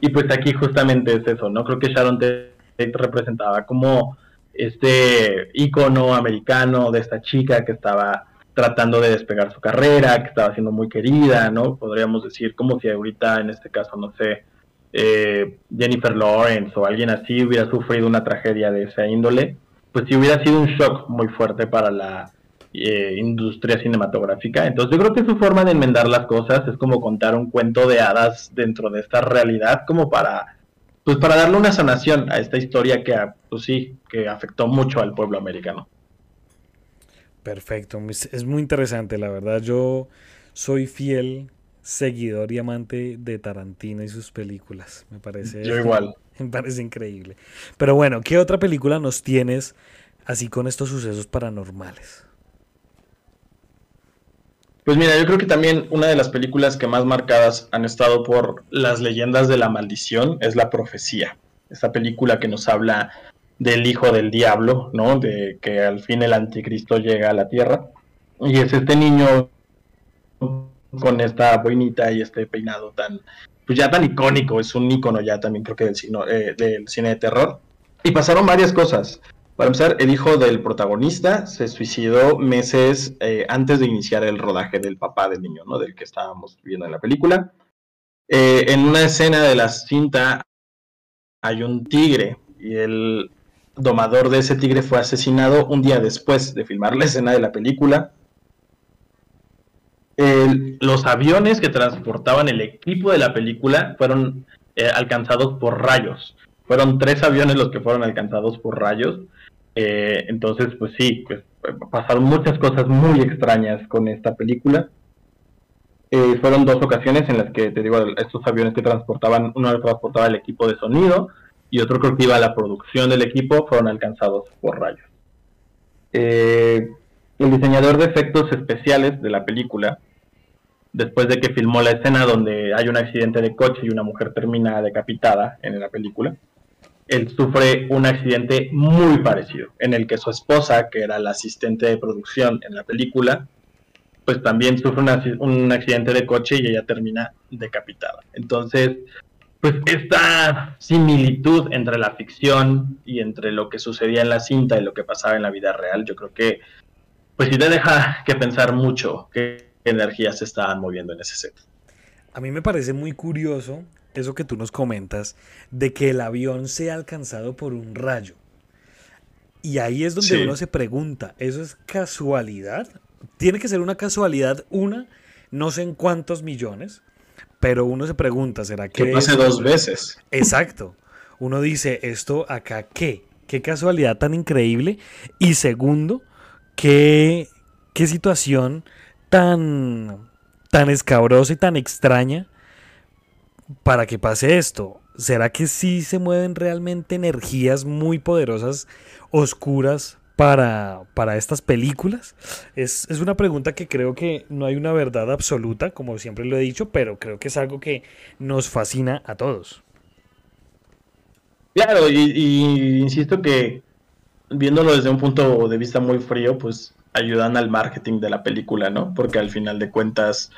Y pues aquí justamente es eso, ¿no? Creo que Sharon Tate representaba como este icono americano de esta chica que estaba tratando de despegar su carrera, que estaba siendo muy querida, ¿no? Podríamos decir como si ahorita, en este caso, no sé, eh, Jennifer Lawrence o alguien así hubiera sufrido una tragedia de esa índole, pues sí hubiera sido un shock muy fuerte para la eh, industria cinematográfica. Entonces yo creo que su forma de enmendar las cosas es como contar un cuento de hadas dentro de esta realidad, como para pues para darle una sanación a esta historia que, pues sí, que afectó mucho al pueblo americano. Perfecto, es muy interesante, la verdad. Yo soy fiel seguidor y amante de Tarantino y sus películas. Me parece. Yo igual. Me parece increíble. Pero bueno, ¿qué otra película nos tienes así con estos sucesos paranormales? Pues mira, yo creo que también una de las películas que más marcadas han estado por las leyendas de la maldición es La Profecía. Esta película que nos habla del hijo del diablo, ¿no? De que al fin el anticristo llega a la tierra. Y es este niño con esta boinita y este peinado tan, pues ya tan icónico, es un icono ya también creo que del, eh, del cine de terror. Y pasaron varias cosas. Para empezar, el hijo del protagonista se suicidó meses eh, antes de iniciar el rodaje del papá del niño, ¿no? Del que estábamos viendo en la película. Eh, en una escena de la cinta hay un tigre y el domador de ese tigre fue asesinado un día después de filmar la escena de la película. Los aviones que transportaban el equipo de la película fueron eh, alcanzados por rayos. Fueron tres aviones los que fueron alcanzados por rayos. Eh, entonces, pues sí, pues, pasaron muchas cosas muy extrañas con esta película. Eh, fueron dos ocasiones en las que, te digo, estos aviones que transportaban, uno transportaba el equipo de sonido y otro creo que iba a la producción del equipo, fueron alcanzados por rayos. Eh, el diseñador de efectos especiales de la película, después de que filmó la escena donde hay un accidente de coche y una mujer termina decapitada en la película, él sufre un accidente muy parecido, en el que su esposa, que era la asistente de producción en la película, pues también sufre un accidente de coche y ella termina decapitada. Entonces, pues esta similitud entre la ficción y entre lo que sucedía en la cinta y lo que pasaba en la vida real, yo creo que, pues sí te deja que pensar mucho qué energías se estaban moviendo en ese set. A mí me parece muy curioso eso que tú nos comentas, de que el avión sea alcanzado por un rayo. Y ahí es donde uno se pregunta, ¿eso es casualidad? Tiene que ser una casualidad, una, no sé en cuántos millones, pero uno se pregunta, ¿será que... Que pase dos veces. Exacto. Uno dice, ¿esto acá qué? ¿Qué casualidad tan increíble? Y segundo, ¿qué, qué situación tan, tan escabrosa y tan extraña para que pase esto? ¿Será que sí se mueven realmente energías muy poderosas, oscuras, para, para estas películas? Es, una pregunta que creo que no hay una verdad absoluta, como siempre lo he dicho, pero creo que es algo que nos fascina a todos. Claro, y, y insisto que viéndolo desde un punto de vista muy frío, pues ayudan al marketing de la película, ¿no? Porque al final de cuentas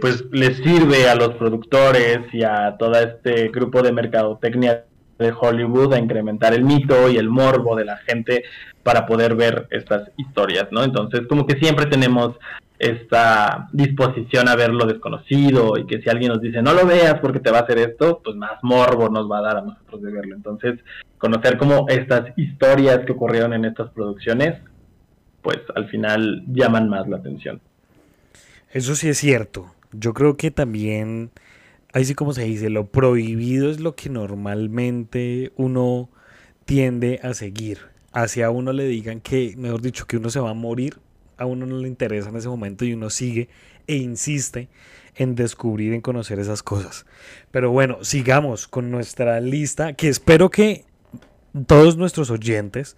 pues les sirve a los productores y a todo este grupo de mercadotecnia de Hollywood a incrementar el mito y el morbo de la gente para poder ver estas historias, ¿no? Entonces, como que siempre tenemos esta disposición a ver lo desconocido y que si alguien nos dice no lo veas porque te va a hacer esto, pues más morbo nos va a dar a nosotros de verlo. Entonces, conocer como estas historias que ocurrieron en estas producciones, pues al final llaman más la atención. Eso sí es cierto. Yo creo que también, ahí sí como se dice, lo prohibido es lo que normalmente uno tiende a seguir. Hacia uno le digan que, mejor dicho, que uno se va a morir, a uno no le interesa en ese momento y uno sigue e insiste en descubrir, en conocer esas cosas. Pero bueno, sigamos con nuestra lista, que espero que todos nuestros oyentes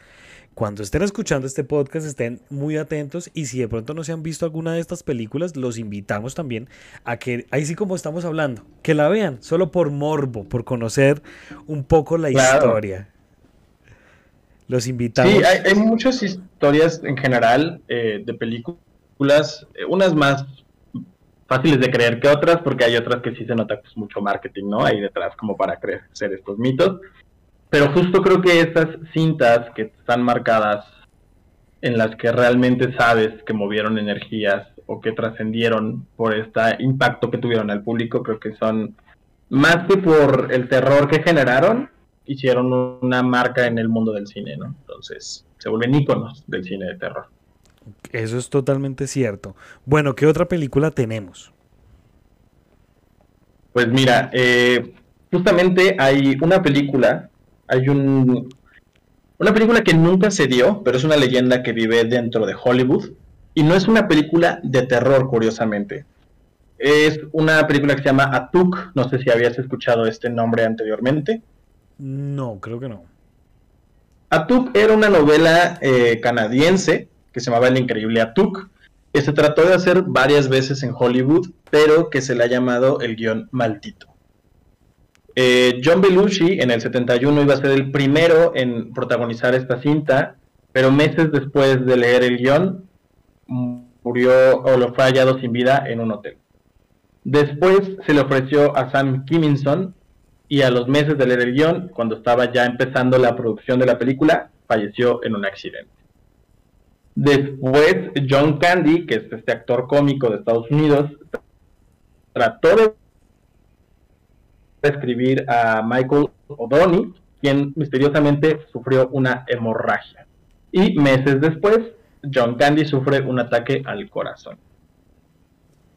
cuando estén escuchando este podcast estén muy atentos y si de pronto no se han visto alguna de estas películas, los invitamos también a que, ahí sí como estamos hablando, que la vean solo por morbo, por conocer un poco la historia. Los invitamos. Sí, hay, muchas historias en general eh, de películas, eh, unas más fáciles de creer que otras, porque hay otras que sí se nota pues, mucho marketing, ¿no? Ahí detrás como para crecer estos mitos. Pero justo creo que esas cintas que están marcadas en las que realmente sabes que movieron energías o que trascendieron por este impacto que tuvieron al público, creo que son más que por el terror que generaron, hicieron una marca en el mundo del cine, ¿no? Entonces, se vuelven íconos del cine de terror. Eso es totalmente cierto. Bueno, ¿qué otra película tenemos? Pues mira, eh, justamente hay una película hay un, una película que nunca se dio, pero es una leyenda que vive dentro de Hollywood. Y no es una película de terror, curiosamente. Es una película que se llama Atuk. No sé si habías escuchado este nombre anteriormente. No, creo que no. Atuk era una novela eh, canadiense que se llamaba El Increíble Atuk, se trató de hacer varias veces en Hollywood, pero que se le ha llamado el guion maldito. Eh, John Belushi en el 71 iba a ser el primero en protagonizar esta cinta, pero meses después de leer el guion, murió o lo fue hallado sin vida en un hotel. Después se le ofreció a Sam Kiminson y a los meses de leer el guion, cuando estaba ya empezando la producción de la película, falleció en un accidente. Después, John Candy, que es este actor cómico de Estados Unidos, trató de escribir a Michael O'Donnell, quien misteriosamente sufrió una hemorragia. Y meses después, John Candy sufre un ataque al corazón.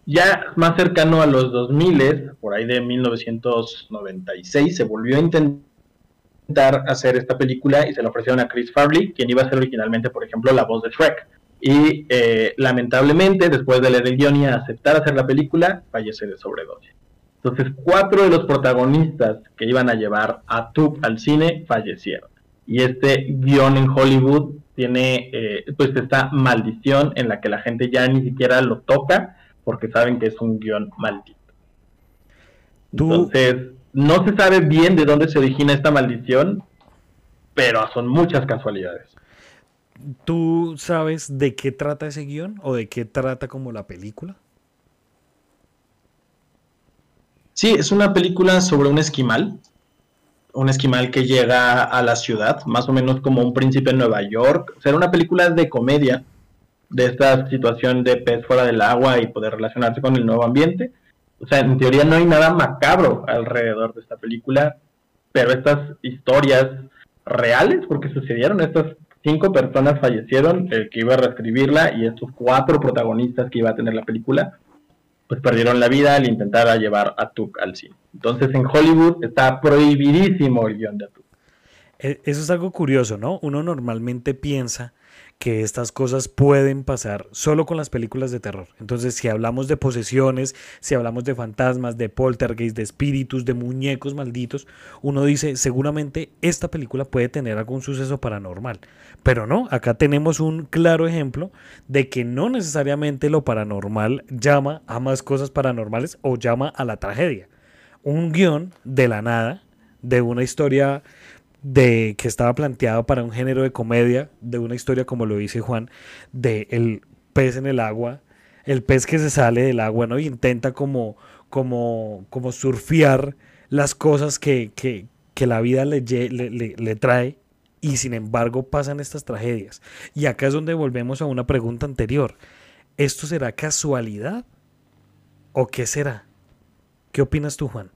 Ya más cercano a los 2000, por ahí de 1996, se volvió a intentar hacer esta película y se le ofrecieron a Chris Farley, quien iba a ser originalmente, por ejemplo, la voz de Shrek. Y eh, lamentablemente, después de leer el guion y aceptar hacer la película, fallece de sobredosis. Entonces, cuatro de los protagonistas que iban a llevar a Tube al cine fallecieron. Y este guion en Hollywood tiene eh, pues esta maldición en la que la gente ya ni siquiera lo toca porque saben que es un guion maldito. Entonces, no se sabe bien de dónde se origina esta maldición, pero son muchas casualidades. ¿Tú sabes de qué trata ese guion o de qué trata como la película? Sí, es una película sobre un esquimal, un esquimal que llega a la ciudad, más o menos como un príncipe en Nueva York. O sea, era una película de comedia, de esta situación de pez fuera del agua y poder relacionarse con el nuevo ambiente. O sea, en teoría no hay nada macabro alrededor de esta película, pero estas historias reales, porque sucedieron, estas cinco personas fallecieron, el que iba a reescribirla y estos cuatro protagonistas que iba a tener la película, pues perdieron la vida al intentar llevar a Tuk al cine. Entonces en Hollywood está prohibidísimo el guion de Tuk. E, eso es algo curioso, ¿no? Uno normalmente piensa que estas cosas pueden pasar solo con las películas de terror. Entonces, si hablamos de posesiones, si hablamos de fantasmas, de poltergeist, de espíritus, de muñecos malditos, uno dice, seguramente esta película puede tener algún suceso paranormal. Pero no, acá tenemos un claro ejemplo de que no necesariamente lo paranormal llama a más cosas paranormales o llama a la tragedia. Un guion de la nada, de una historia de que estaba planteado para un género de comedia, de una historia como lo dice Juan, de el pez en el agua, el pez que se sale del agua, ¿no? Y intenta como, como, como surfear las cosas que, que, que la vida le, le, trae y sin embargo pasan estas tragedias. Y acá es donde volvemos a una pregunta anterior. ¿Esto será casualidad o qué será? ¿Qué opinas tú, Juan?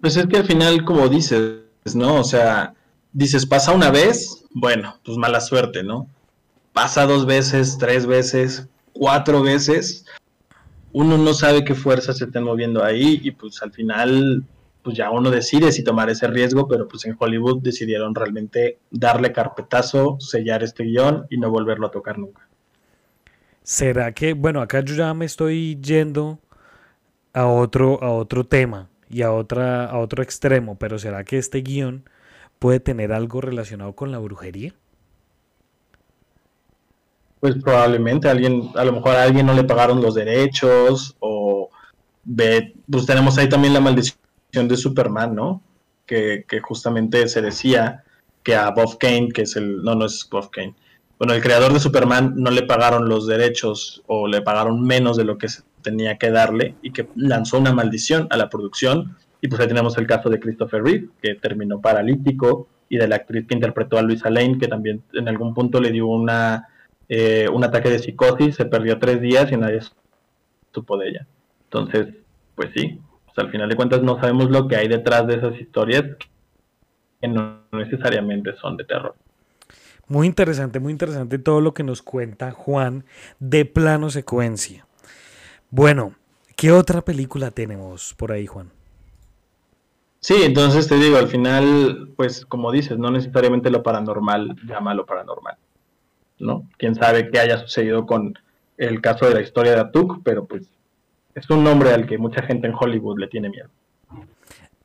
Pues es que al final, como dices, ¿no? O sea, dices, pasa una vez, bueno, pues mala suerte, ¿no? Pasa dos veces, tres veces, cuatro veces, uno no sabe qué fuerzas se están moviendo ahí y pues al final pues ya uno decide si tomar ese riesgo, pero pues en Hollywood decidieron realmente darle carpetazo, sellar este guion y no volverlo a tocar nunca. ¿Será que, bueno, acá yo ya me estoy yendo a otro, a otro tema y a, otra, a otro extremo, pero ¿será que este guion puede tener algo relacionado con la brujería? Pues probablemente alguien, a lo mejor a alguien no le pagaron los derechos o pues tenemos ahí también la maldición de Superman, ¿no? Que, que justamente se decía que a Bob Kane, que es el, no, no es Bob Kane, bueno, el creador de Superman no le pagaron los derechos o le pagaron menos de lo que se tenía que darle y que lanzó una maldición a la producción. Y pues ahí tenemos el caso de Christopher Reeve, que terminó paralítico, y de la actriz que interpretó a Luisa Lane, que también en algún punto le dio una eh, un ataque de psicosis, se perdió tres días y nadie supo de ella. Entonces, pues sí, pues al final de cuentas no sabemos lo que hay detrás de esas historias que no necesariamente son de terror. Muy interesante, muy interesante todo lo que nos cuenta Juan de plano secuencia. Bueno, ¿qué otra película tenemos por ahí, Juan? Sí, entonces te digo, al final, pues como dices, no necesariamente lo paranormal llama lo paranormal. ¿no? Quién sabe qué haya sucedido con el caso de la historia de Atuk, pero pues es un nombre al que mucha gente en Hollywood le tiene miedo.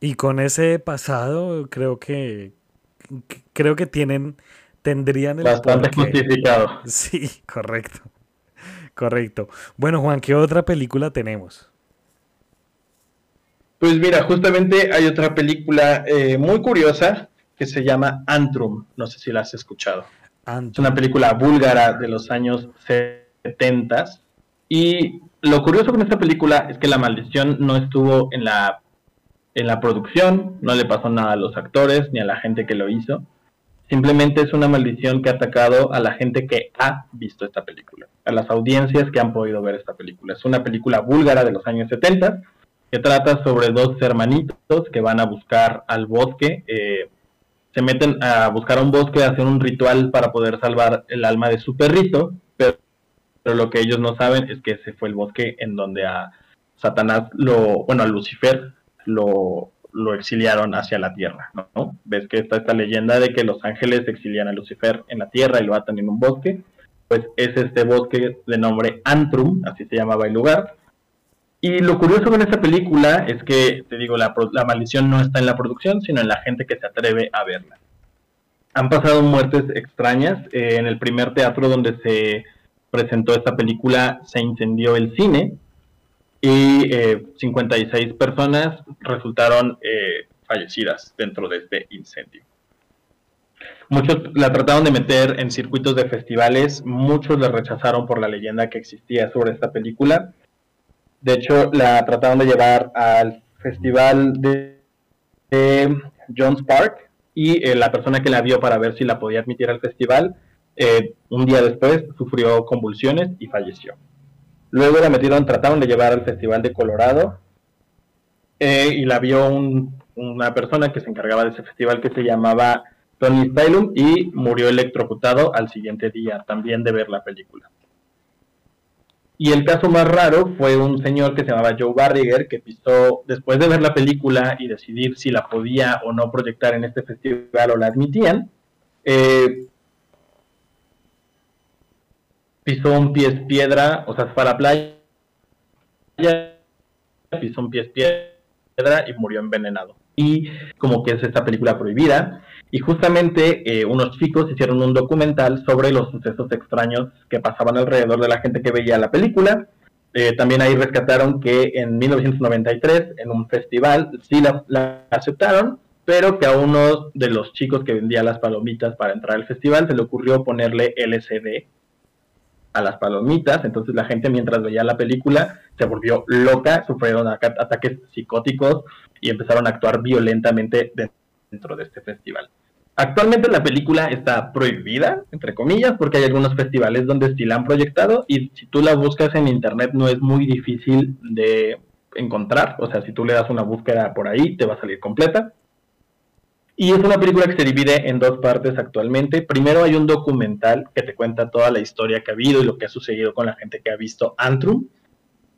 Y con ese pasado, creo que creo que tienen tendrían el bastante justificado. Sí, correcto. Correcto. Bueno, Juan, ¿qué otra película tenemos? Pues mira, justamente hay otra película eh, muy curiosa que se llama Antrum. No sé si la has escuchado. Es una película búlgara de los años 70. Y lo curioso con esta película es que la maldición no estuvo en la, en la producción, no le pasó nada a los actores ni a la gente que lo hizo. Simplemente es una maldición que ha atacado a la gente que ha visto esta película, a las audiencias que han podido ver esta película. Es una película búlgara de los años 70 que trata sobre dos hermanitos que van a buscar al bosque eh, se meten a buscar un bosque, a hacer un ritual para poder salvar el alma de su perrito, pero, lo que ellos no saben es que ese fue el bosque en donde a Satanás lo, bueno, a Lucifer lo, lo exiliaron hacia la tierra, ¿no? Ves que está esta leyenda de que los ángeles exilian a Lucifer en la tierra y lo atan en un bosque, pues es este bosque de nombre Antrum, así se llamaba el lugar, y lo curioso con esta película es que, te digo, la, maldición no está en la producción, sino en la gente que se atreve a verla. Han pasado muertes extrañas. Eh, en el primer teatro donde se presentó esta película se incendió el cine y 56 eh, personas resultaron eh, fallecidas dentro de este incendio. Muchos la trataron de meter en circuitos de festivales, muchos la rechazaron por la leyenda que existía sobre esta película de hecho, la trataron de llevar al festival de, Jones Park y eh, la persona que la vio para ver si la podía admitir al festival, eh, un día después sufrió convulsiones y falleció. Luego la metieron, trataron de llevar al festival de Colorado eh, y la vio una persona que se encargaba de ese festival que se llamaba Tony Stylum y murió electrocutado al siguiente día también de ver la película. Y el caso más raro fue un señor que se llamaba Joe Barriger, que pisó, después de ver la película y decidir si la podía o no proyectar en este festival o la admitían, eh, pisó un pies piedra, o sea, fue a la playa, pisó un pies piedra y murió envenenado. Y como que es esta película prohibida, y justamente eh, unos chicos hicieron un documental sobre los sucesos extraños que pasaban alrededor de la gente que veía la película. Eh, también ahí rescataron que en 1993, en un festival, sí la, aceptaron, pero que a uno de los chicos que vendía las palomitas para entrar al festival se le ocurrió ponerle LCD a las palomitas, entonces la gente mientras veía la película se volvió loca, sufrieron ataques psicóticos y empezaron a actuar violentamente dentro de este festival. Actualmente la película está prohibida, entre comillas, porque hay algunos festivales donde sí la han proyectado y si tú la buscas en internet no es muy difícil de encontrar, o sea, si tú le das una búsqueda por ahí te va a salir completa. Y es una película que se divide en dos partes actualmente. Primero hay un documental que te cuenta toda la historia que ha habido y lo que ha sucedido con la gente que ha visto Antrum.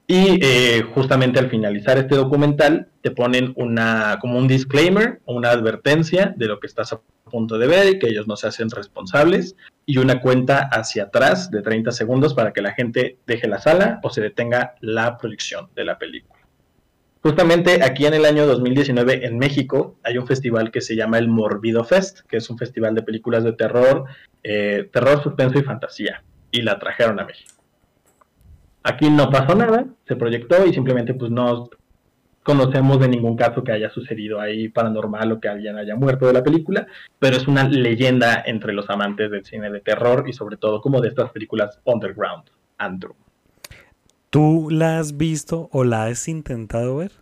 Y eh, justamente al finalizar este documental te ponen una como un disclaimer o una advertencia de lo que estás a punto de ver y que ellos no se hacen responsables y una cuenta hacia atrás de 30 segundos para que la gente deje la sala o se detenga la proyección de la película. Justamente aquí en el año 2019 en México hay un festival que se llama el Morbido Fest, que es un festival de películas de terror, eh, terror, suspenso y fantasía, y la trajeron a México. Aquí no pasó nada, se proyectó y simplemente pues no conocemos de ningún caso que haya sucedido ahí paranormal o que alguien haya muerto de la película, pero es una leyenda entre los amantes del cine de terror y sobre todo como de estas películas underground, Andrew. ¿Tú la has visto o la has intentado ver?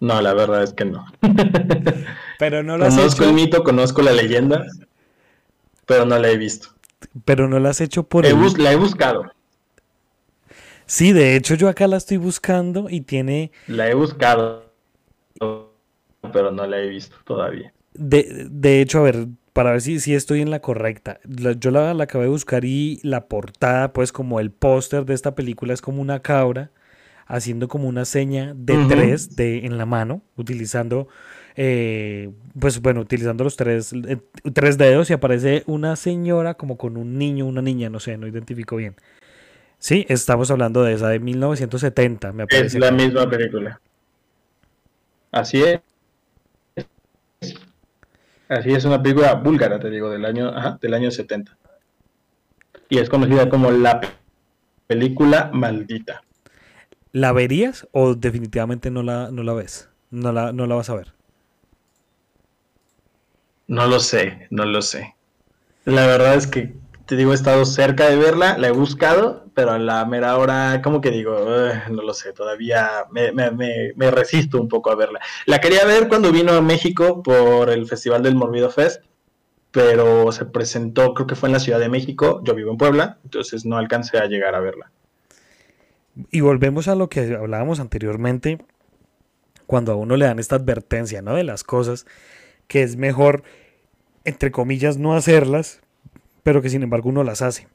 No, la verdad es que no. pero no la Conozco el mito, conozco la leyenda, pero no la he visto. Pero no la has hecho por... La he buscado. Sí, de hecho yo acá la estoy buscando y tiene... La he buscado, pero no la he visto todavía. De, de hecho, a ver, para ver si, si estoy en la correcta. yo la, la, acabé de buscar y la portada, pues como el póster de esta película es como una cabra haciendo como una seña de tres de, en la mano, utilizando, eh, pues bueno, utilizando los tres, eh, tres dedos y aparece una señora como con un niño, una niña, no sé, no identifico bien. Sí, estamos hablando de esa de 1970, me parece. Es la misma película. Así es. Así es una película búlgara, te digo, del año, del año 70. Y es conocida como la película maldita. ¿La verías o definitivamente no la, no la ves? No la, no la vas a ver. No lo sé, no lo sé. La verdad es que te digo, he estado cerca de verla, la he buscado, pero a la mera hora, como que digo, no lo sé, todavía me, resisto un poco a verla. La quería ver cuando vino a México por el Festival del Morbido Fest, pero se presentó, creo que fue en la Ciudad de México, yo vivo en Puebla, entonces no alcancé a llegar a verla. Y volvemos a lo que hablábamos anteriormente, cuando a uno le dan esta advertencia, ¿no? De las cosas, que es mejor, entre comillas, no hacerlas, pero que sin embargo uno las hace.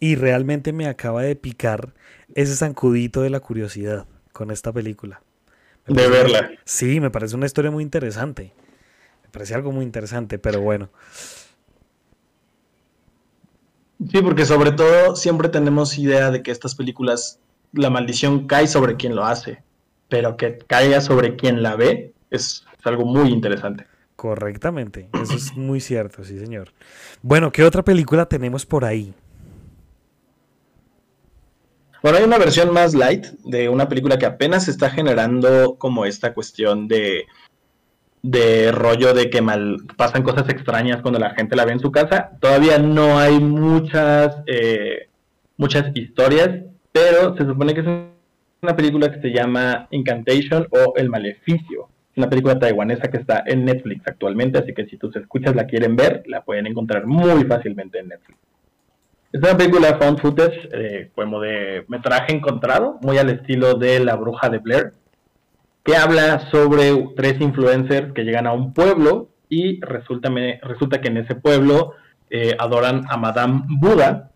Y realmente me acaba de picar ese zancudito de la curiosidad con esta película. de verla. Sí, me parece una historia muy interesante. Me parece algo muy interesante, pero bueno. Sí, porque sobre todo siempre tenemos idea de que estas películas, la maldición cae sobre quien lo hace, pero que caiga sobre quien la ve es algo muy interesante. Correctamente, eso es muy cierto, sí señor. Bueno, ¿qué otra película tenemos por ahí? Bueno, hay una versión más light de una película que apenas está generando como esta cuestión de, de rollo de que mal pasan cosas extrañas cuando la gente la ve en su casa. Todavía no hay muchas, eh, muchas historias, pero se supone que es una película que se llama Incantation o El Maleficio una película taiwanesa que está en Netflix actualmente, así que si tus escuchas la quieren ver, la pueden encontrar muy fácilmente en Netflix. Es una película found footage, eh, como de metraje encontrado, muy al estilo de La Bruja de Blair, que habla sobre tres influencers que llegan a un pueblo y resulta, que en ese pueblo eh, adoran a Madame Buda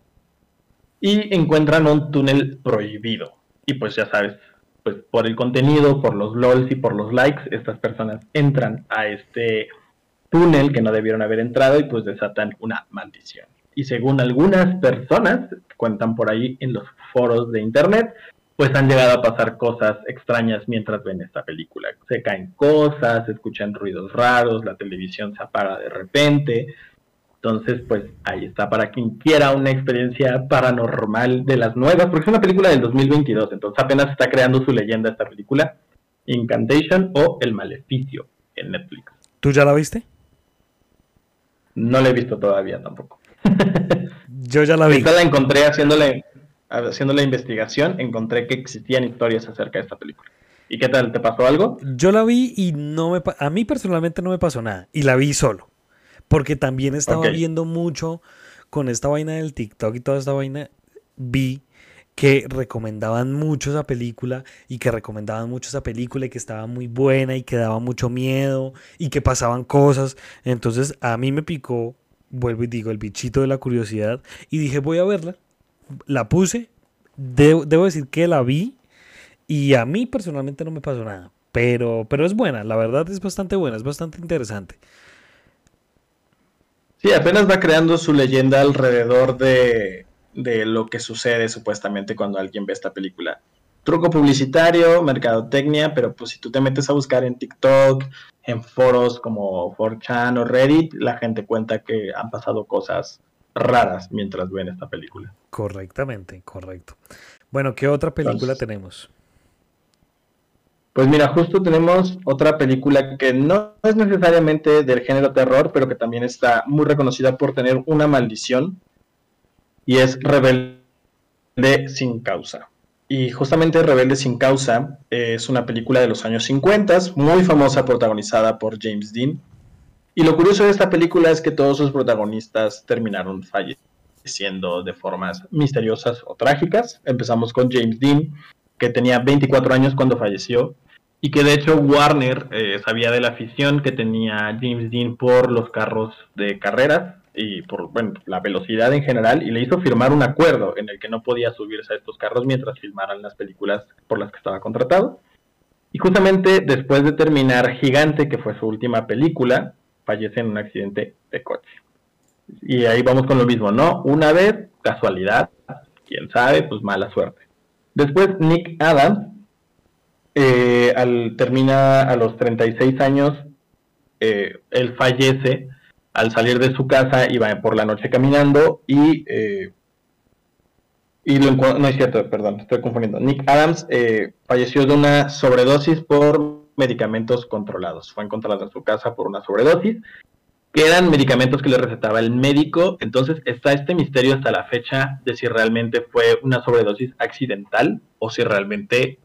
y encuentran un túnel prohibido. Y pues ya sabes, pues por el contenido, por los LOLs y por los likes, estas personas entran a este túnel que no debieron haber entrado y pues desatan una maldición. Y según algunas personas cuentan por ahí en los foros de internet, pues han llegado a pasar cosas extrañas mientras ven esta película. Se caen cosas, se escuchan ruidos raros, la televisión se apaga de repente, entonces, pues ahí está para quien quiera una experiencia paranormal de las nuevas, porque es una película del 2022, entonces apenas está creando su leyenda esta película, Incantation o El Maleficio en Netflix. ¿Tú ya la viste? No la he visto todavía tampoco. Yo ya la vi. Esta la encontré haciéndole, haciendo la investigación, encontré que existían historias acerca de esta película. ¿Y qué tal? ¿Te pasó algo? Yo la vi y no me a mí personalmente no me pasó nada y la vi solo. Porque también estaba viendo mucho con esta vaina del TikTok y toda esta vaina vi que recomendaban mucho esa película y que recomendaban mucho esa película y que estaba muy buena y que daba mucho miedo y que pasaban cosas. Entonces a mí me picó, vuelvo y digo, el bichito de la curiosidad y dije voy a verla. La puse, debo, decir que la vi y a mí personalmente no me pasó nada. Pero, pero es buena, la verdad es bastante buena, es bastante interesante. Sí, apenas va creando su leyenda alrededor de, de lo que sucede supuestamente cuando alguien ve esta película. Truco publicitario, mercadotecnia, pero pues si tú te metes a buscar en TikTok, en foros como 4chan o Reddit, la gente cuenta que han pasado cosas raras mientras ven esta película. Correctamente, correcto. Bueno, ¿qué otra película tenemos? Pues mira, justo tenemos otra película que no es necesariamente del género terror, pero que también está muy reconocida por tener una maldición y es Rebelde sin causa. Y justamente Rebelde sin causa es una película de los años 50, muy famosa, protagonizada por James Dean. Y lo curioso de esta película es que todos sus protagonistas terminaron falleciendo de formas misteriosas o trágicas. Empezamos con James Dean, que tenía 24 años cuando falleció, y que de hecho Warner eh, sabía de la afición que tenía James Dean por los carros de carreras y por bueno, la velocidad en general y le hizo firmar un acuerdo en el que no podía subirse a estos carros mientras filmaran las películas por las que estaba contratado. Y justamente después de terminar Gigante, que fue su última película, fallece en un accidente de coche. Y ahí vamos con lo mismo, ¿no? Una vez, casualidad, quién sabe, pues mala suerte. Después Nick Adams, eh, al, termina a los 36 años, eh, él fallece al salir de su casa iba por la noche caminando y, eh, y lo no es cierto, perdón, estoy confundiendo. Nick Adams eh, falleció de una sobredosis por medicamentos controlados. Fue encontrado en su casa por una sobredosis, que eran medicamentos que le recetaba el médico. Entonces está este misterio hasta la fecha de si realmente fue una sobredosis accidental o si realmente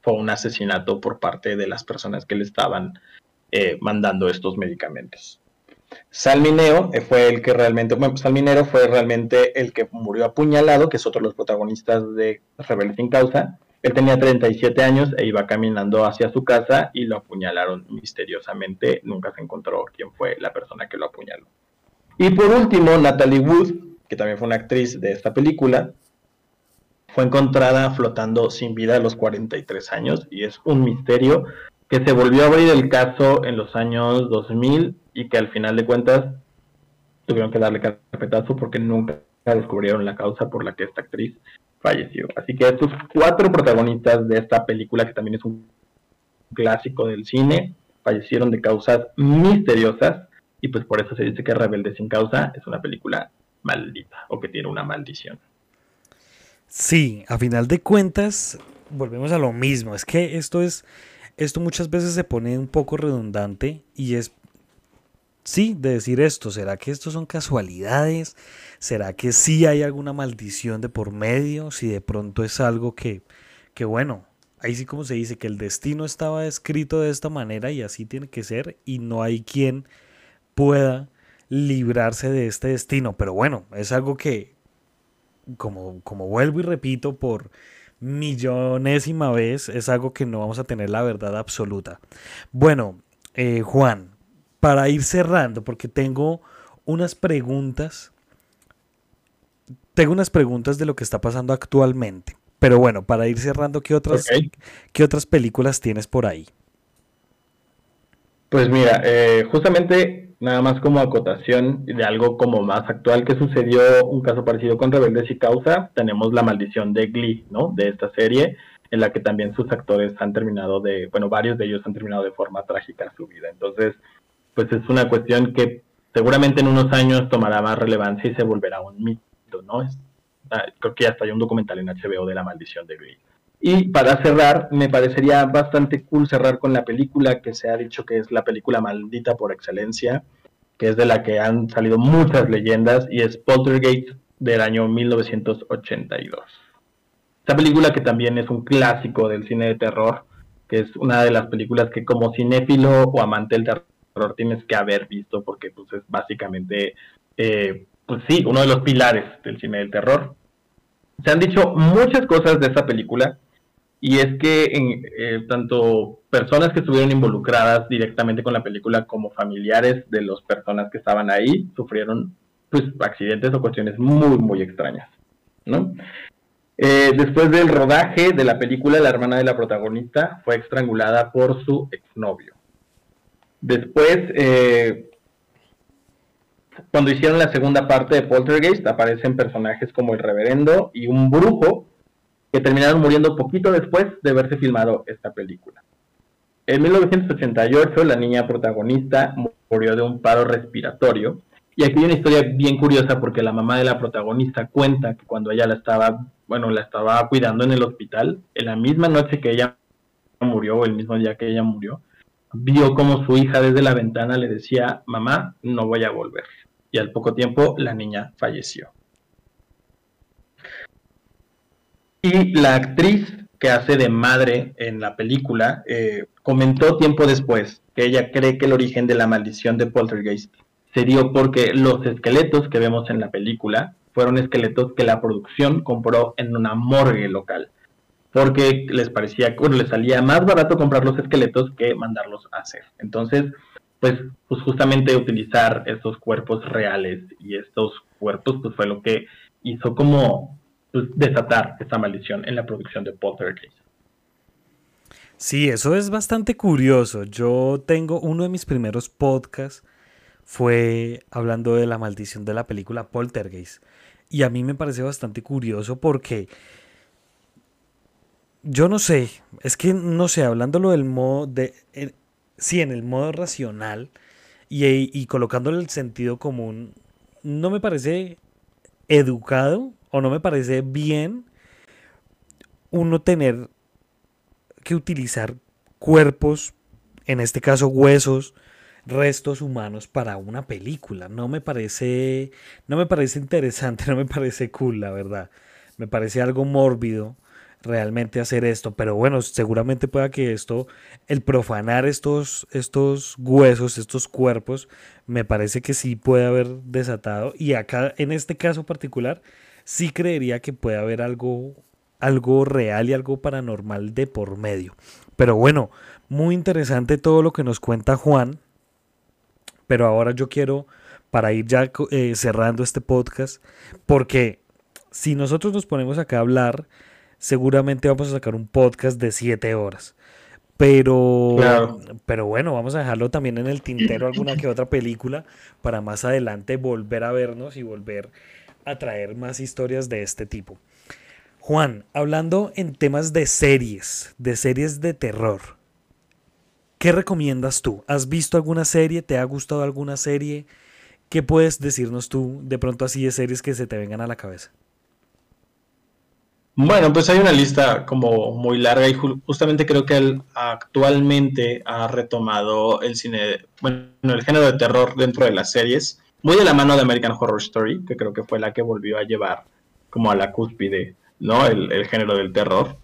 fue un asesinato por parte de las personas que le estaban eh, mandando estos medicamentos. Salmineo eh, fue el que realmente, bueno, Salminero fue realmente el que murió apuñalado, que es otro de los protagonistas de Rebelde sin causa. Él tenía 37 años e iba caminando hacia su casa y lo apuñalaron misteriosamente. Nunca se encontró quién fue la persona que lo apuñaló. Y por último, Natalie Wood, que también fue una actriz de esta película, fue encontrada flotando sin vida a los 43 años y es un misterio que se volvió a abrir el caso en los años 2000 y que al final de cuentas tuvieron que darle carpetazo porque nunca descubrieron la causa por la que esta actriz falleció. Así que estos cuatro protagonistas de esta película, que también es un clásico del cine, fallecieron de causas misteriosas y pues por eso se dice que Rebelde sin causa es una película maldita o que tiene una maldición. Sí, a final de cuentas volvemos a lo mismo, es que esto es esto muchas veces se pone un poco redundante y es sí, de decir esto, ¿será que esto son casualidades? ¿Será que sí hay alguna maldición de por medio? Si de pronto es algo que, que bueno, ahí sí como se dice, que el destino estaba escrito de esta manera y así tiene que ser y no hay quien pueda librarse de este destino. Pero bueno, es algo que, como, como vuelvo y repito por millonésima vez, es algo que no vamos a tener la verdad absoluta. Bueno, eh, Juan, para ir cerrando, porque tengo unas preguntas. Tengo unas preguntas de lo que está pasando actualmente. Pero bueno, para ir cerrando, ¿qué otras, ¿qué otras películas tienes por ahí? Pues mira, eh, justamente nada más como acotación de algo como más actual que sucedió, un caso parecido con Rebeldes y Causa, tenemos La Maldición de Glee, ¿no? De esta serie, en la que también sus actores han terminado de, bueno, varios de ellos han terminado de forma trágica su vida. Entonces, pues es una cuestión que seguramente en unos años tomará más relevancia y se volverá un mito, ¿no? creo que ya está hay un documental en HBO de la maldición de Grey. Y para cerrar, me parecería bastante cool cerrar con la película que se ha dicho que es la película maldita por excelencia, que es de la que han salido muchas leyendas y es Poltergeist del año 1982. Esta película que también es un clásico del cine de terror, que es una de las películas que como cinéfilo o amante del terror tienes que haber visto porque pues es básicamente, eh, pues sí, uno de los pilares del cine del terror. Se han dicho muchas cosas de esta película y es que en, eh, tanto personas que estuvieron involucradas directamente con la película como familiares de las personas que estaban ahí sufrieron pues accidentes o cuestiones muy muy extrañas, ¿no? Eh, después del rodaje de la película, la hermana de la protagonista fue estrangulada por su exnovio. Después, eh, cuando hicieron la segunda parte de Poltergeist, aparecen personajes como el reverendo y un brujo que terminaron muriendo poquito después de haberse filmado esta película. En 1988, la niña protagonista murió de un paro respiratorio. Y aquí hay una historia bien curiosa porque la mamá de la protagonista cuenta que cuando ella la estaba bueno, la estaba cuidando en el hospital, en la misma noche que ella murió, o el mismo día que ella murió, vio como su hija desde la ventana le decía, mamá, no voy a volver. Y al poco tiempo la niña falleció. Y la actriz que hace de madre en la película eh, comentó tiempo después que ella cree que el origen de la maldición de Poltergeist se dio porque los esqueletos que vemos en la película fueron esqueletos que la producción compró en una morgue local, porque les parecía, bueno, les salía más barato comprar los esqueletos que mandarlos a hacer. Entonces, pues, pues justamente utilizar estos cuerpos reales y estos cuerpos, pues fue lo que hizo como pues, desatar esta maldición en la producción de Poltergeist. Sí, eso es bastante curioso. Yo tengo uno de mis primeros podcasts fue hablando de la maldición de la película Poltergeist. Y a mí me parece bastante curioso porque yo no sé, es que no sé, hablándolo del modo de, sí, en el modo racional y, y colocándole el sentido común, no me parece educado o no me parece bien uno tener que utilizar cuerpos, en este caso huesos, restos humanos para una película. No me parece, no me parece interesante, no me parece cool, la verdad. Me parece algo mórbido realmente hacer esto, pero bueno, seguramente pueda que esto, el profanar estos, estos huesos, estos cuerpos, me parece que sí puede haber desatado y acá en este caso particular sí creería que puede haber algo, algo real y algo paranormal de por medio. Pero bueno, muy interesante todo lo que nos cuenta Juan pero ahora yo quiero, para ir ya eh, cerrando este podcast, porque si nosotros nos ponemos acá a hablar, seguramente vamos a sacar un podcast de siete horas. Pero, pero bueno, vamos a dejarlo también en el tintero alguna que otra película para más adelante volver a vernos y volver a traer más historias de este tipo. Juan, hablando en temas de series, de series de terror, ¿Qué recomiendas tú? ¿Has visto alguna serie? ¿Te ha gustado alguna serie? ¿Qué puedes decirnos tú de pronto así de series que se te vengan a la cabeza? Bueno, pues hay una lista como muy larga y justamente creo que él actualmente ha retomado el cine, bueno, el género de terror dentro de las series, muy de la mano de American Horror Story, que creo que fue la que volvió a llevar como a la cúspide, ¿no? El, género del terror.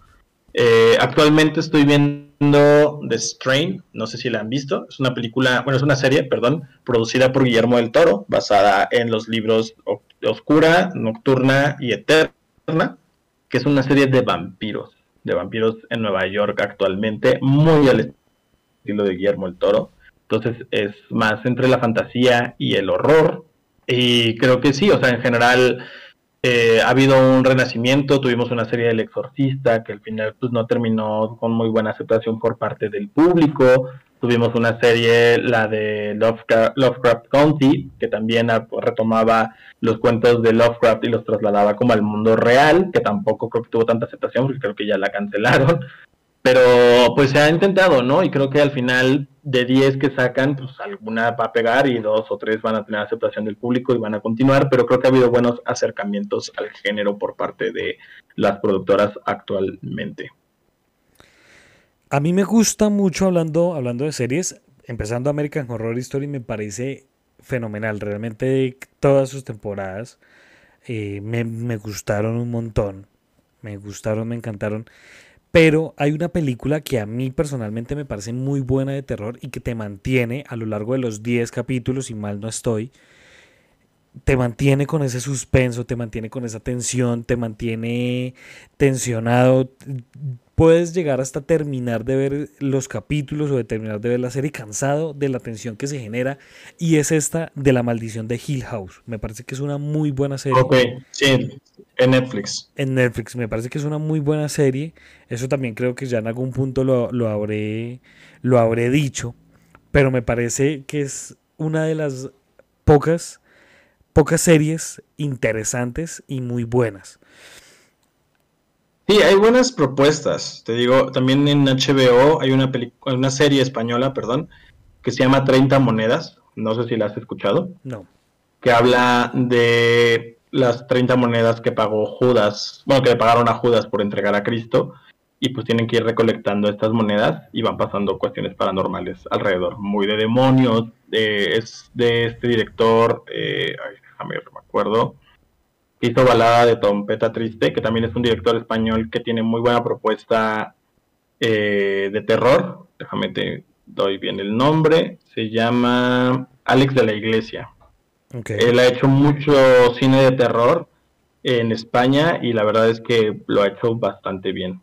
Eh, actualmente estoy viendo The Strain, no sé si la han visto, es una película, bueno, es una serie, perdón, producida por Guillermo del Toro, basada en los libros Oscura, Nocturna y Eterna, que es una serie de vampiros, de vampiros en Nueva York actualmente, muy al estilo de Guillermo del Toro. Entonces es más entre la fantasía y el horror. Y creo que sí, o sea, en general eh, ha habido un renacimiento, tuvimos una serie del exorcista que al final pues, no terminó con muy buena aceptación por parte del público, tuvimos una serie, la de Lovecraft, Lovecraft County, que también retomaba los cuentos de Lovecraft y los trasladaba como al mundo real, que tampoco creo que tuvo tanta aceptación, porque creo que ya la cancelaron. Pero pues se ha intentado, ¿no? Y creo que al final de 10 que sacan, pues alguna va a pegar y dos o tres van a tener aceptación del público y van a continuar, pero creo que ha habido buenos acercamientos al género por parte de las productoras actualmente. A mí me gusta mucho hablando, hablando de series, empezando American Horror Story me parece fenomenal, realmente todas sus temporadas eh, me, me gustaron un montón. Me gustaron, me encantaron. Pero hay una película que a mí personalmente me parece muy buena de terror y que te mantiene a lo largo de los 10 capítulos, si mal no estoy, te mantiene con ese suspenso, te mantiene con esa tensión, te mantiene tensionado. Puedes llegar hasta terminar de ver los capítulos o de terminar de ver la serie cansado de la tensión que se genera. Y es esta de la maldición de Hill House. Me parece que es una muy buena serie. Ok, sí, en Netflix. En Netflix, me parece que es una muy buena serie. Eso también creo que ya en algún punto lo, lo habré, lo habré dicho. Pero me parece que es una de las pocas pocas series interesantes y muy buenas. Sí, hay buenas propuestas. Te digo, también en HBO hay una, una serie española, perdón, que se llama 30 monedas. No sé si la has escuchado. No. Que habla de las 30 monedas que pagó Judas, bueno, que le pagaron a Judas por entregar a Cristo. Y pues tienen que ir recolectando estas monedas y van pasando cuestiones paranormales alrededor. Muy de demonios. es de este director, eh, me acuerdo, hizo Balada de Trompeta Triste, que también es un director español que tiene muy buena propuesta eh, de terror. Déjame te doy bien el nombre. Se llama Alex de la Iglesia. Él ha hecho mucho cine de terror en España y la verdad es que lo ha hecho bastante bien.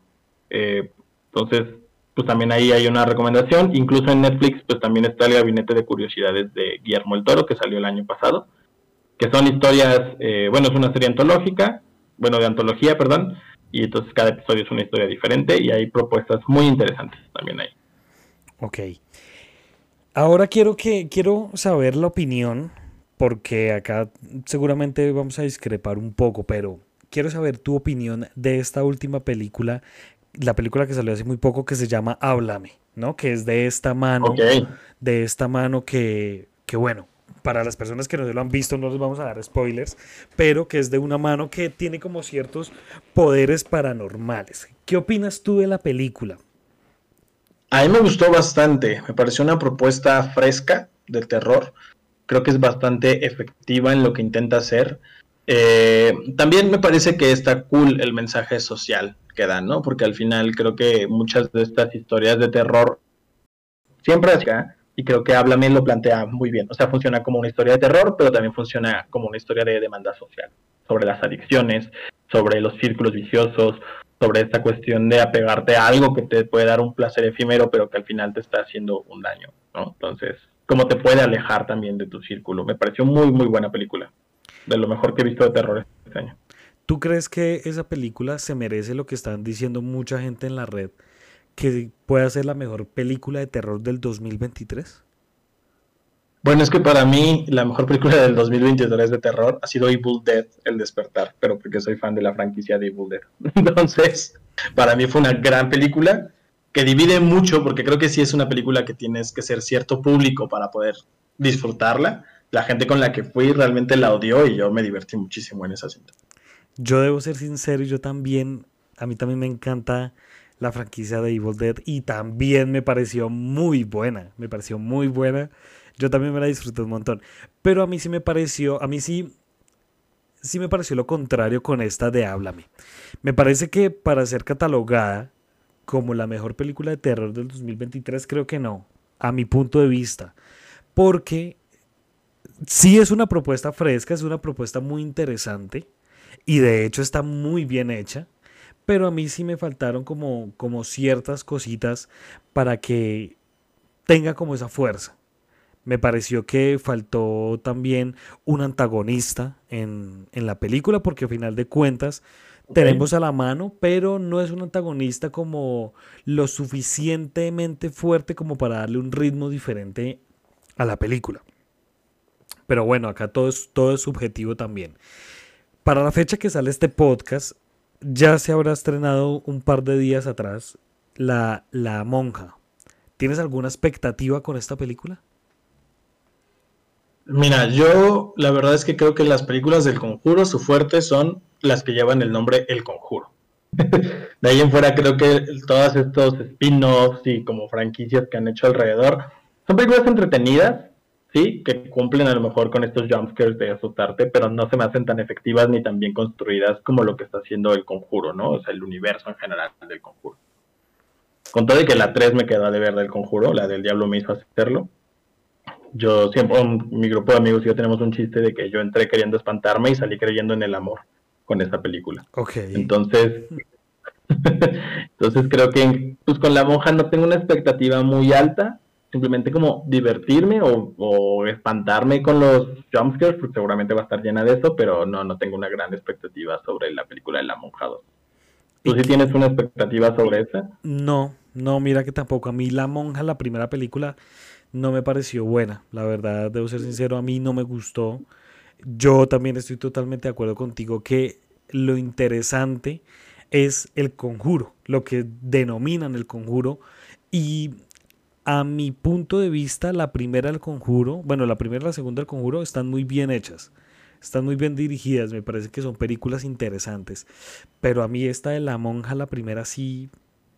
Eh, entonces, pues también ahí hay una recomendación. Incluso en Netflix, pues también está el Gabinete de Curiosidades de Guillermo el Toro, que salió el año pasado que son historias, eh, bueno, es una serie antológica, bueno, de antología, perdón, y entonces cada episodio es una historia diferente y hay propuestas muy interesantes también ahí. Ok. Ahora quiero que quiero saber la opinión, porque acá seguramente vamos a discrepar un poco, pero quiero saber tu opinión de esta última película, la película que salió hace muy poco que se llama Háblame, ¿no? Que es de esta mano, de esta mano que, que bueno, para las personas que no lo han visto, no les vamos a dar spoilers, pero que es de una mano que tiene como ciertos poderes paranormales. ¿Qué opinas tú de la película? A mí me gustó bastante, me pareció una propuesta fresca de terror, creo que es bastante efectiva en lo que intenta hacer. Eh, también me parece que está cool el mensaje social que da, ¿no? Porque al final creo que muchas de estas historias de terror siempre acá y creo que Háblame lo plantea muy bien. O sea, funciona como una historia de terror, pero también funciona como una historia de demanda social, sobre las adicciones, sobre los círculos viciosos, sobre esta cuestión de apegarte a algo que te puede dar un placer efímero, pero que al final te está haciendo un daño, ¿no? Entonces, cómo te puede alejar también de tu círculo. Me pareció muy, muy buena película. De lo mejor que he visto de terror este año. ¿Tú crees que esa película se merece lo que están diciendo mucha gente en la red? Que pueda ser la mejor película de terror del 2023? Bueno, es que para mí la mejor película del 2023 de terror ha sido Evil Dead, El Despertar, pero porque soy fan de la franquicia de Evil Dead. Entonces, para mí fue una gran película que divide mucho, porque creo que sí es una película que tienes que ser cierto público para poder disfrutarla. La gente con la que fui realmente la odió y yo me divertí muchísimo en esa cinta. Yo debo ser sincero, yo también, a mí también me encanta la franquicia de Evil Dead y también me pareció muy buena, me pareció muy buena. Yo también me la disfruté un montón, pero a mí sí me pareció, a mí sí sí me pareció lo contrario con esta de Háblame. Me parece que para ser catalogada como la mejor película de terror del 2023 creo que no, a mi punto de vista, porque sí es una propuesta fresca, es una propuesta muy interesante y de hecho está muy bien hecha pero a mí sí me faltaron como, como ciertas cositas para que tenga como esa fuerza. Me pareció que faltó también un antagonista en, la película, porque al final de cuentas tenemos a la mano, pero no es un antagonista como lo suficientemente fuerte como para darle un ritmo diferente a la película. Pero bueno, acá todo es, todo es subjetivo también. Para la fecha que sale este podcast, ya se habrá estrenado un par de días atrás La, la Monja. ¿Tienes alguna expectativa con esta película? Mira, yo la verdad es que creo que las películas del conjuro, su fuerte son las que llevan el nombre El Conjuro. de ahí en fuera creo que todos estos spin-offs y como franquicias que han hecho alrededor son películas entretenidas, sí, que cumplen a lo mejor con estos jumpscares de asustarte, pero no se me hacen tan efectivas ni tan bien construidas como lo que está haciendo el conjuro, ¿no? O sea, el universo en general del conjuro. Con todo de que la 3 me quedó de ver del conjuro, la del diablo me hizo hacerlo. Yo siempre, mi grupo de amigos y yo tenemos un chiste de que yo entré queriendo espantarme y salí creyendo en el amor con esa película. Ok. Entonces, entonces creo que pues con la monja no tengo una expectativa muy alta, simplemente como divertirme o, espantarme con los jumpscares, pues seguramente va a estar llena de eso, pero no, no tengo una gran expectativa sobre la película de La Monja 2. ¿Tú sí tienes una expectativa sobre esa? No, no, mira que tampoco. A mí La Monja, la primera película, no me pareció buena. La verdad, debo ser sincero, a mí no me gustó. Yo también estoy totalmente de acuerdo contigo que lo interesante es el conjuro, lo que denominan el conjuro. Y a mi punto de vista, la primera del conjuro, bueno, la primera y la segunda del conjuro están muy bien hechas. Están muy bien dirigidas, me parece que son películas interesantes. Pero a mí esta de la monja, la primera sí,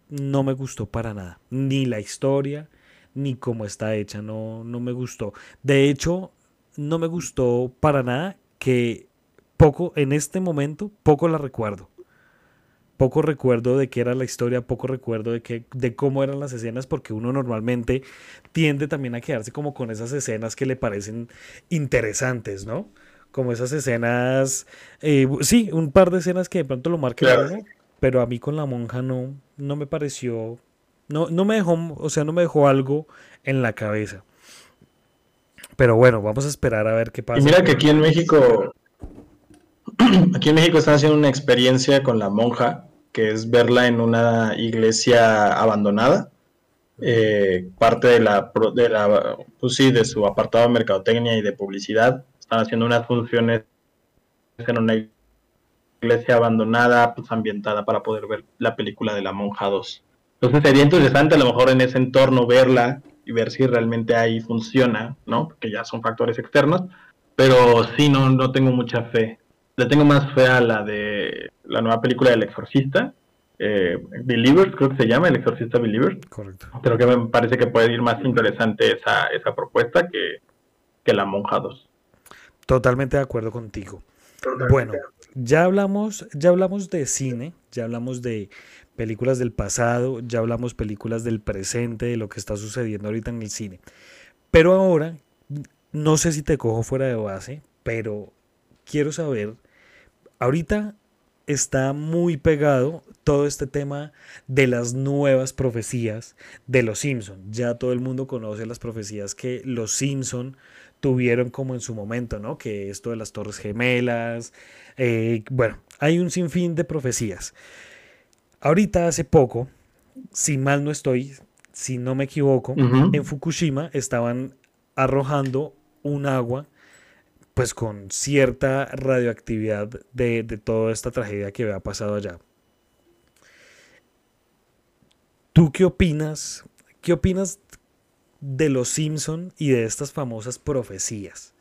no me gustó para nada. Ni la historia, ni cómo está hecha, no, no me gustó. De hecho, no me gustó para nada que poco, en este momento, poco la recuerdo poco recuerdo de qué era la historia, poco recuerdo de, qué, de cómo eran las escenas, porque uno normalmente tiende también a quedarse como con esas escenas que le parecen interesantes, ¿no? Como esas escenas, eh, sí, un par de escenas que de pronto lo marquen pero a mí con la monja no, no me pareció, no, no me dejó, o sea, no me dejó algo en la cabeza. Pero bueno, vamos a esperar a ver qué pasa. Y mira que aquí en México, aquí en México están haciendo una experiencia con la monja que es verla en una iglesia abandonada. Eh, parte de la, de la pues sí, de su apartado de mercadotecnia y de publicidad. Están haciendo unas funciones en una iglesia abandonada, pues ambientada para poder ver la película de la monja 2. Entonces sería interesante a lo mejor en ese entorno verla y ver si realmente ahí funciona, ¿no? Porque ya son factores externos, pero sí, no, no tengo mucha fe le tengo más fe a la de la nueva película del Exorcista. Eh, Believers, creo que se llama, El Exorcista Believers. Correcto. Creo que me parece que puede ir más interesante esa, esa propuesta que, que La Monja 2. Totalmente de acuerdo contigo. Bueno, ya hablamos, ya hablamos de cine, ya hablamos de películas del pasado, ya hablamos películas del presente, de lo que está sucediendo ahorita en el cine. Pero ahora, no sé si te cojo fuera de base, pero quiero saber, ahorita está muy pegado todo este tema de las nuevas profecías de los Simpson. Ya todo el mundo conoce las profecías que los Simpson tuvieron como en su momento, ¿no? Que esto de las Torres Gemelas, eh, bueno, hay un sinfín de profecías. Ahorita hace poco, si mal no estoy, si no me equivoco, en Fukushima estaban arrojando un agua pues con cierta radioactividad de, toda esta tragedia que había pasado allá. ¿Tú qué opinas? ¿Qué opinas de los Simpson y de estas famosas profecías?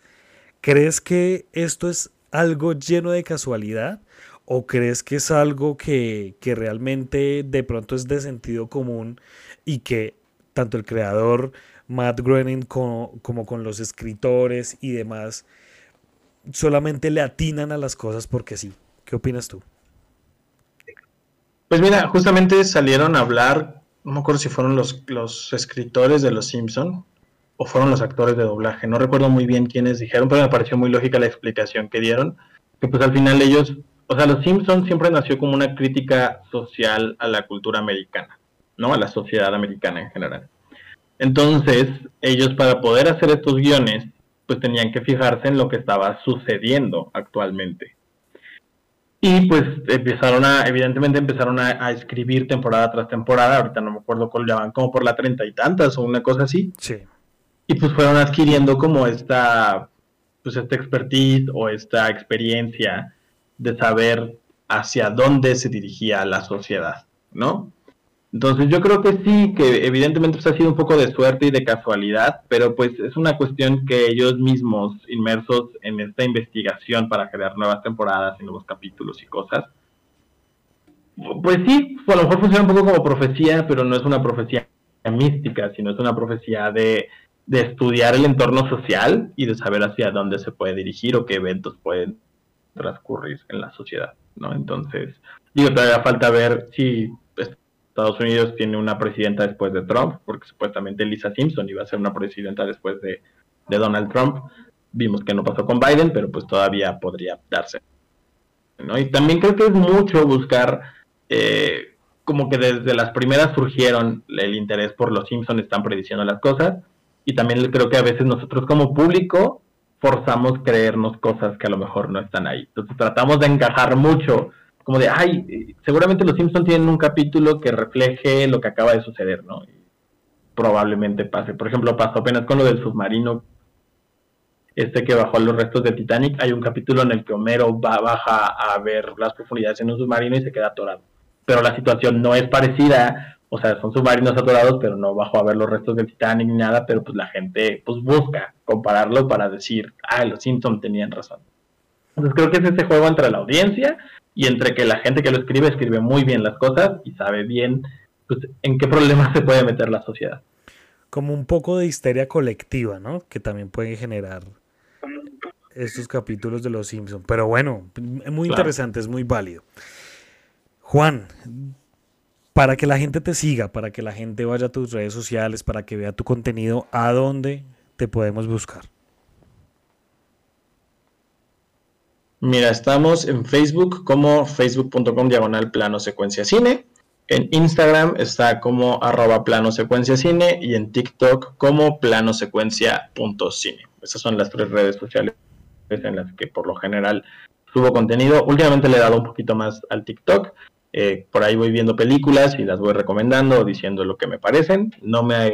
¿Crees que esto es algo lleno de casualidad? ¿O crees que es algo que, que realmente de pronto es de sentido común y que tanto el creador Matt Groening como, como con los escritores y demás solamente le atinan a las cosas porque sí. ¿Qué opinas tú? Pues mira, justamente salieron a hablar, no me acuerdo si fueron los, los escritores de Los Simpson o fueron los actores de doblaje, no recuerdo muy bien quiénes dijeron, pero me pareció muy lógica la explicación que dieron, que pues al final ellos, o sea, Los Simpson siempre nació como una crítica social a la cultura americana, ¿no? A la sociedad americana en general. Entonces, ellos para poder hacer estos guiones pues tenían que fijarse en lo que estaba sucediendo actualmente. Y pues empezaron a, evidentemente empezaron a, escribir temporada tras temporada, ahorita no me acuerdo cuál llaman, como por la treinta y tantas o una cosa así. Sí. Y pues fueron adquiriendo como esta, pues esta expertise o esta experiencia de saber hacia dónde se dirigía la sociedad, ¿no? Entonces yo creo que sí, que evidentemente pues, ha sido un poco de suerte y de casualidad, pero pues es una cuestión que ellos mismos, inmersos en esta investigación para crear nuevas temporadas y nuevos capítulos y cosas, pues sí, a lo mejor funciona un poco como profecía, pero no es una profecía mística, sino es una profecía de de estudiar el entorno social y de saber hacia dónde se puede dirigir o qué eventos pueden transcurrir en la sociedad, ¿no? Entonces, digo, todavía falta ver si Estados Unidos tiene una presidenta después de Trump, porque supuestamente Lisa Simpson iba a ser una presidenta después de, Donald Trump. Vimos que no pasó con Biden, pero pues todavía podría darse. ¿no? Y también creo que es mucho buscar, eh, como que desde las primeras surgieron el interés por los Simpsons, están prediciendo las cosas, y también creo que a veces nosotros como público forzamos creernos cosas que a lo mejor no están ahí. Entonces tratamos de encajar mucho como de, ay, seguramente los Simpsons tienen un capítulo que refleje lo que acaba de suceder, ¿no? probablemente pase. Por ejemplo, pasó apenas con lo del submarino, este que bajó a los restos de Titanic. Hay un capítulo en el que Homero va, baja a ver las profundidades en un submarino y se queda atorado. Pero la situación no es parecida, o sea, son submarinos atorados, pero no bajó a ver los restos de Titanic ni nada, pero pues la gente pues busca compararlo para decir, ah, los Simpsons tenían razón. Entonces creo que es ese juego entre la audiencia y entre que la gente que lo escribe escribe muy bien las cosas y sabe bien pues, en qué problemas se puede meter la sociedad. Como un poco de histeria colectiva, ¿no? Que también puede generar estos capítulos de Los Simpsons. Pero bueno, es muy interesante, es muy válido. Juan, para que la gente te siga, para que la gente vaya a tus redes sociales, para que vea tu contenido, ¿a dónde te podemos buscar? Mira, estamos en Facebook como facebook.com diagonal plano secuencia cine. En Instagram está como arroba plano secuencia cine y en TikTok como plano secuencia punto cine. Esas son las tres redes sociales en las que por lo general subo contenido. Últimamente le he dado un poquito más al TikTok. Eh, por ahí voy viendo películas y las voy recomendando o diciendo lo que me parecen. No me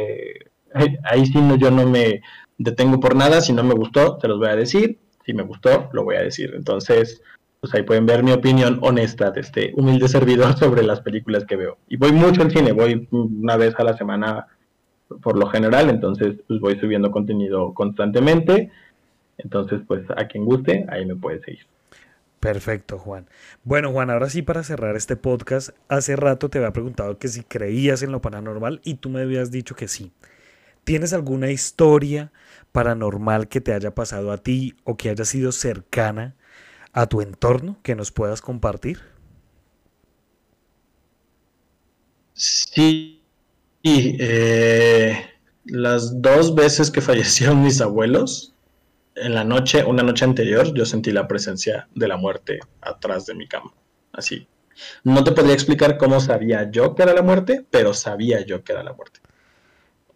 ahí sí no, yo no me detengo por nada. Si no me gustó, te los voy a decir si me gustó, lo voy a decir. Entonces, pues ahí pueden ver mi opinión honesta de este humilde servidor sobre las películas que veo. Y voy mucho al cine, voy una vez a la semana por lo general, entonces pues voy subiendo contenido constantemente. Entonces, pues a quien guste, ahí me puede seguir. Perfecto, Juan. Bueno, Juan, ahora sí para cerrar este podcast, hace rato te había preguntado que si creías en lo paranormal y tú me habías dicho que sí. ¿Tienes alguna historia paranormal que te haya pasado a ti o que haya sido cercana a tu entorno que nos puedas compartir? Sí, eh, las dos veces que fallecieron mis abuelos, en la noche, una noche anterior, yo sentí la presencia de la muerte atrás de mi cama. Así. No te podría explicar cómo sabía yo que era la muerte, pero sabía yo que era la muerte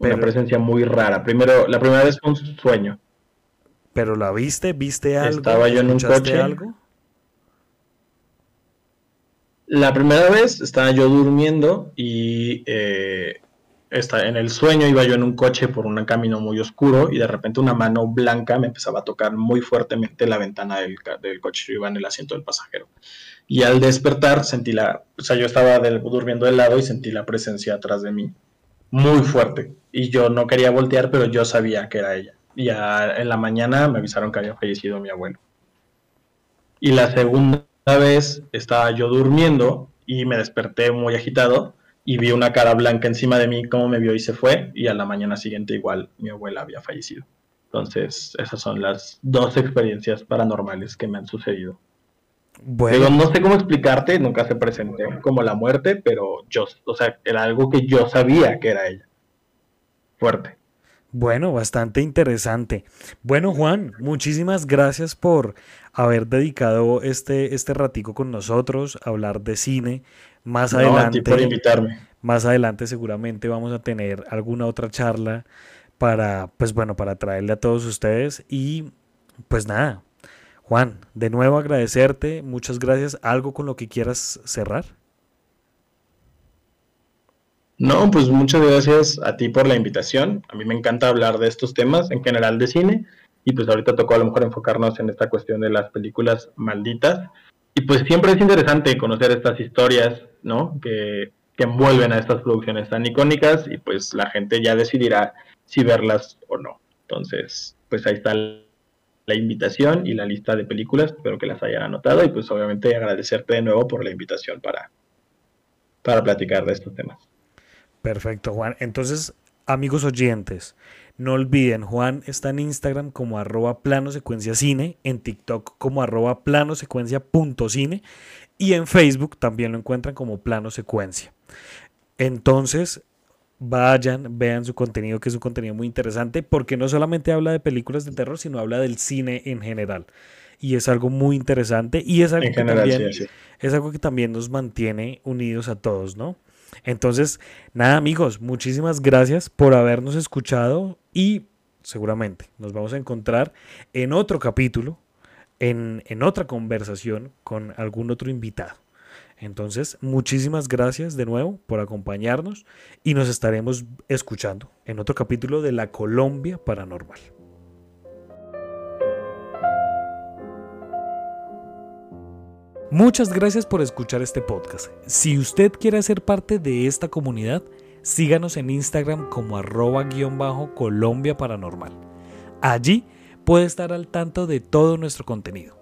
una presencia muy rara. Primero, la primera vez fue un sueño. ¿Pero la viste? ¿Viste algo? Estaba yo en un coche. algo? La primera vez estaba yo durmiendo y eh, en el sueño iba yo en un coche por un camino muy oscuro y de repente una mano blanca me empezaba a tocar muy fuertemente la ventana del, del coche. Yo iba en el asiento del pasajero. Y al despertar sentí la, o sea, yo estaba durmiendo de lado y sentí la presencia atrás de mí muy fuerte. Y yo no quería voltear, pero yo sabía que era ella. Y en la mañana me avisaron que había fallecido mi abuelo. Y la segunda vez estaba yo durmiendo y me desperté muy agitado y vi una cara blanca encima de mí, cómo me vio y se fue. Y a la mañana siguiente igual mi abuela había fallecido. Entonces, esas son las dos experiencias paranormales que me han sucedido. Bueno. no sé cómo explicarte, nunca se presentó como la muerte, pero yo, o sea, era algo que yo sabía que era ella. Fuerte. Bueno, bastante interesante. Bueno, Juan, muchísimas gracias por haber dedicado este, este ratico con nosotros, a hablar de cine. Más adelante. por invitarme. Más adelante seguramente vamos a tener alguna otra charla para, pues bueno, para traerle a todos ustedes. Y pues nada, Juan, de nuevo agradecerte, muchas gracias. ¿Algo con lo que quieras cerrar? No, pues muchas gracias a ti por la invitación. A mí me encanta hablar de estos temas, en general de cine, y pues ahorita tocó a lo mejor enfocarnos en esta cuestión de las películas malditas. Y pues siempre es interesante conocer estas historias, ¿no? Que, que envuelven a estas producciones tan icónicas y pues la gente ya decidirá si verlas o no. Entonces, pues ahí está el la invitación y la lista de películas, espero que las hayan anotado y pues obviamente agradecerte de nuevo por la invitación para, para platicar de estos temas. Perfecto, Juan. Entonces, amigos oyentes, no olviden, Juan está en Instagram como arroba plano secuencia cine, en TikTok como arroba plano secuencia punto cine y en Facebook también lo encuentran como plano secuencia. Entonces, vayan, vean su contenido, que es un contenido muy interesante, porque no solamente habla de películas de terror, sino habla del cine en general. Y es algo muy interesante y es algo, que, también, es algo que también nos mantiene unidos a todos, ¿no? Entonces, nada amigos, muchísimas gracias por habernos escuchado y seguramente nos vamos a encontrar en otro capítulo, en, en otra conversación con algún otro invitado. Entonces, muchísimas gracias de nuevo por acompañarnos y nos estaremos escuchando en otro capítulo de La Colombia Paranormal. Muchas gracias por escuchar este podcast. Si usted quiere ser parte de esta comunidad, síganos en Instagram como arroba guion bajo Colombia Paranormal. Allí puede estar al tanto de todo nuestro contenido.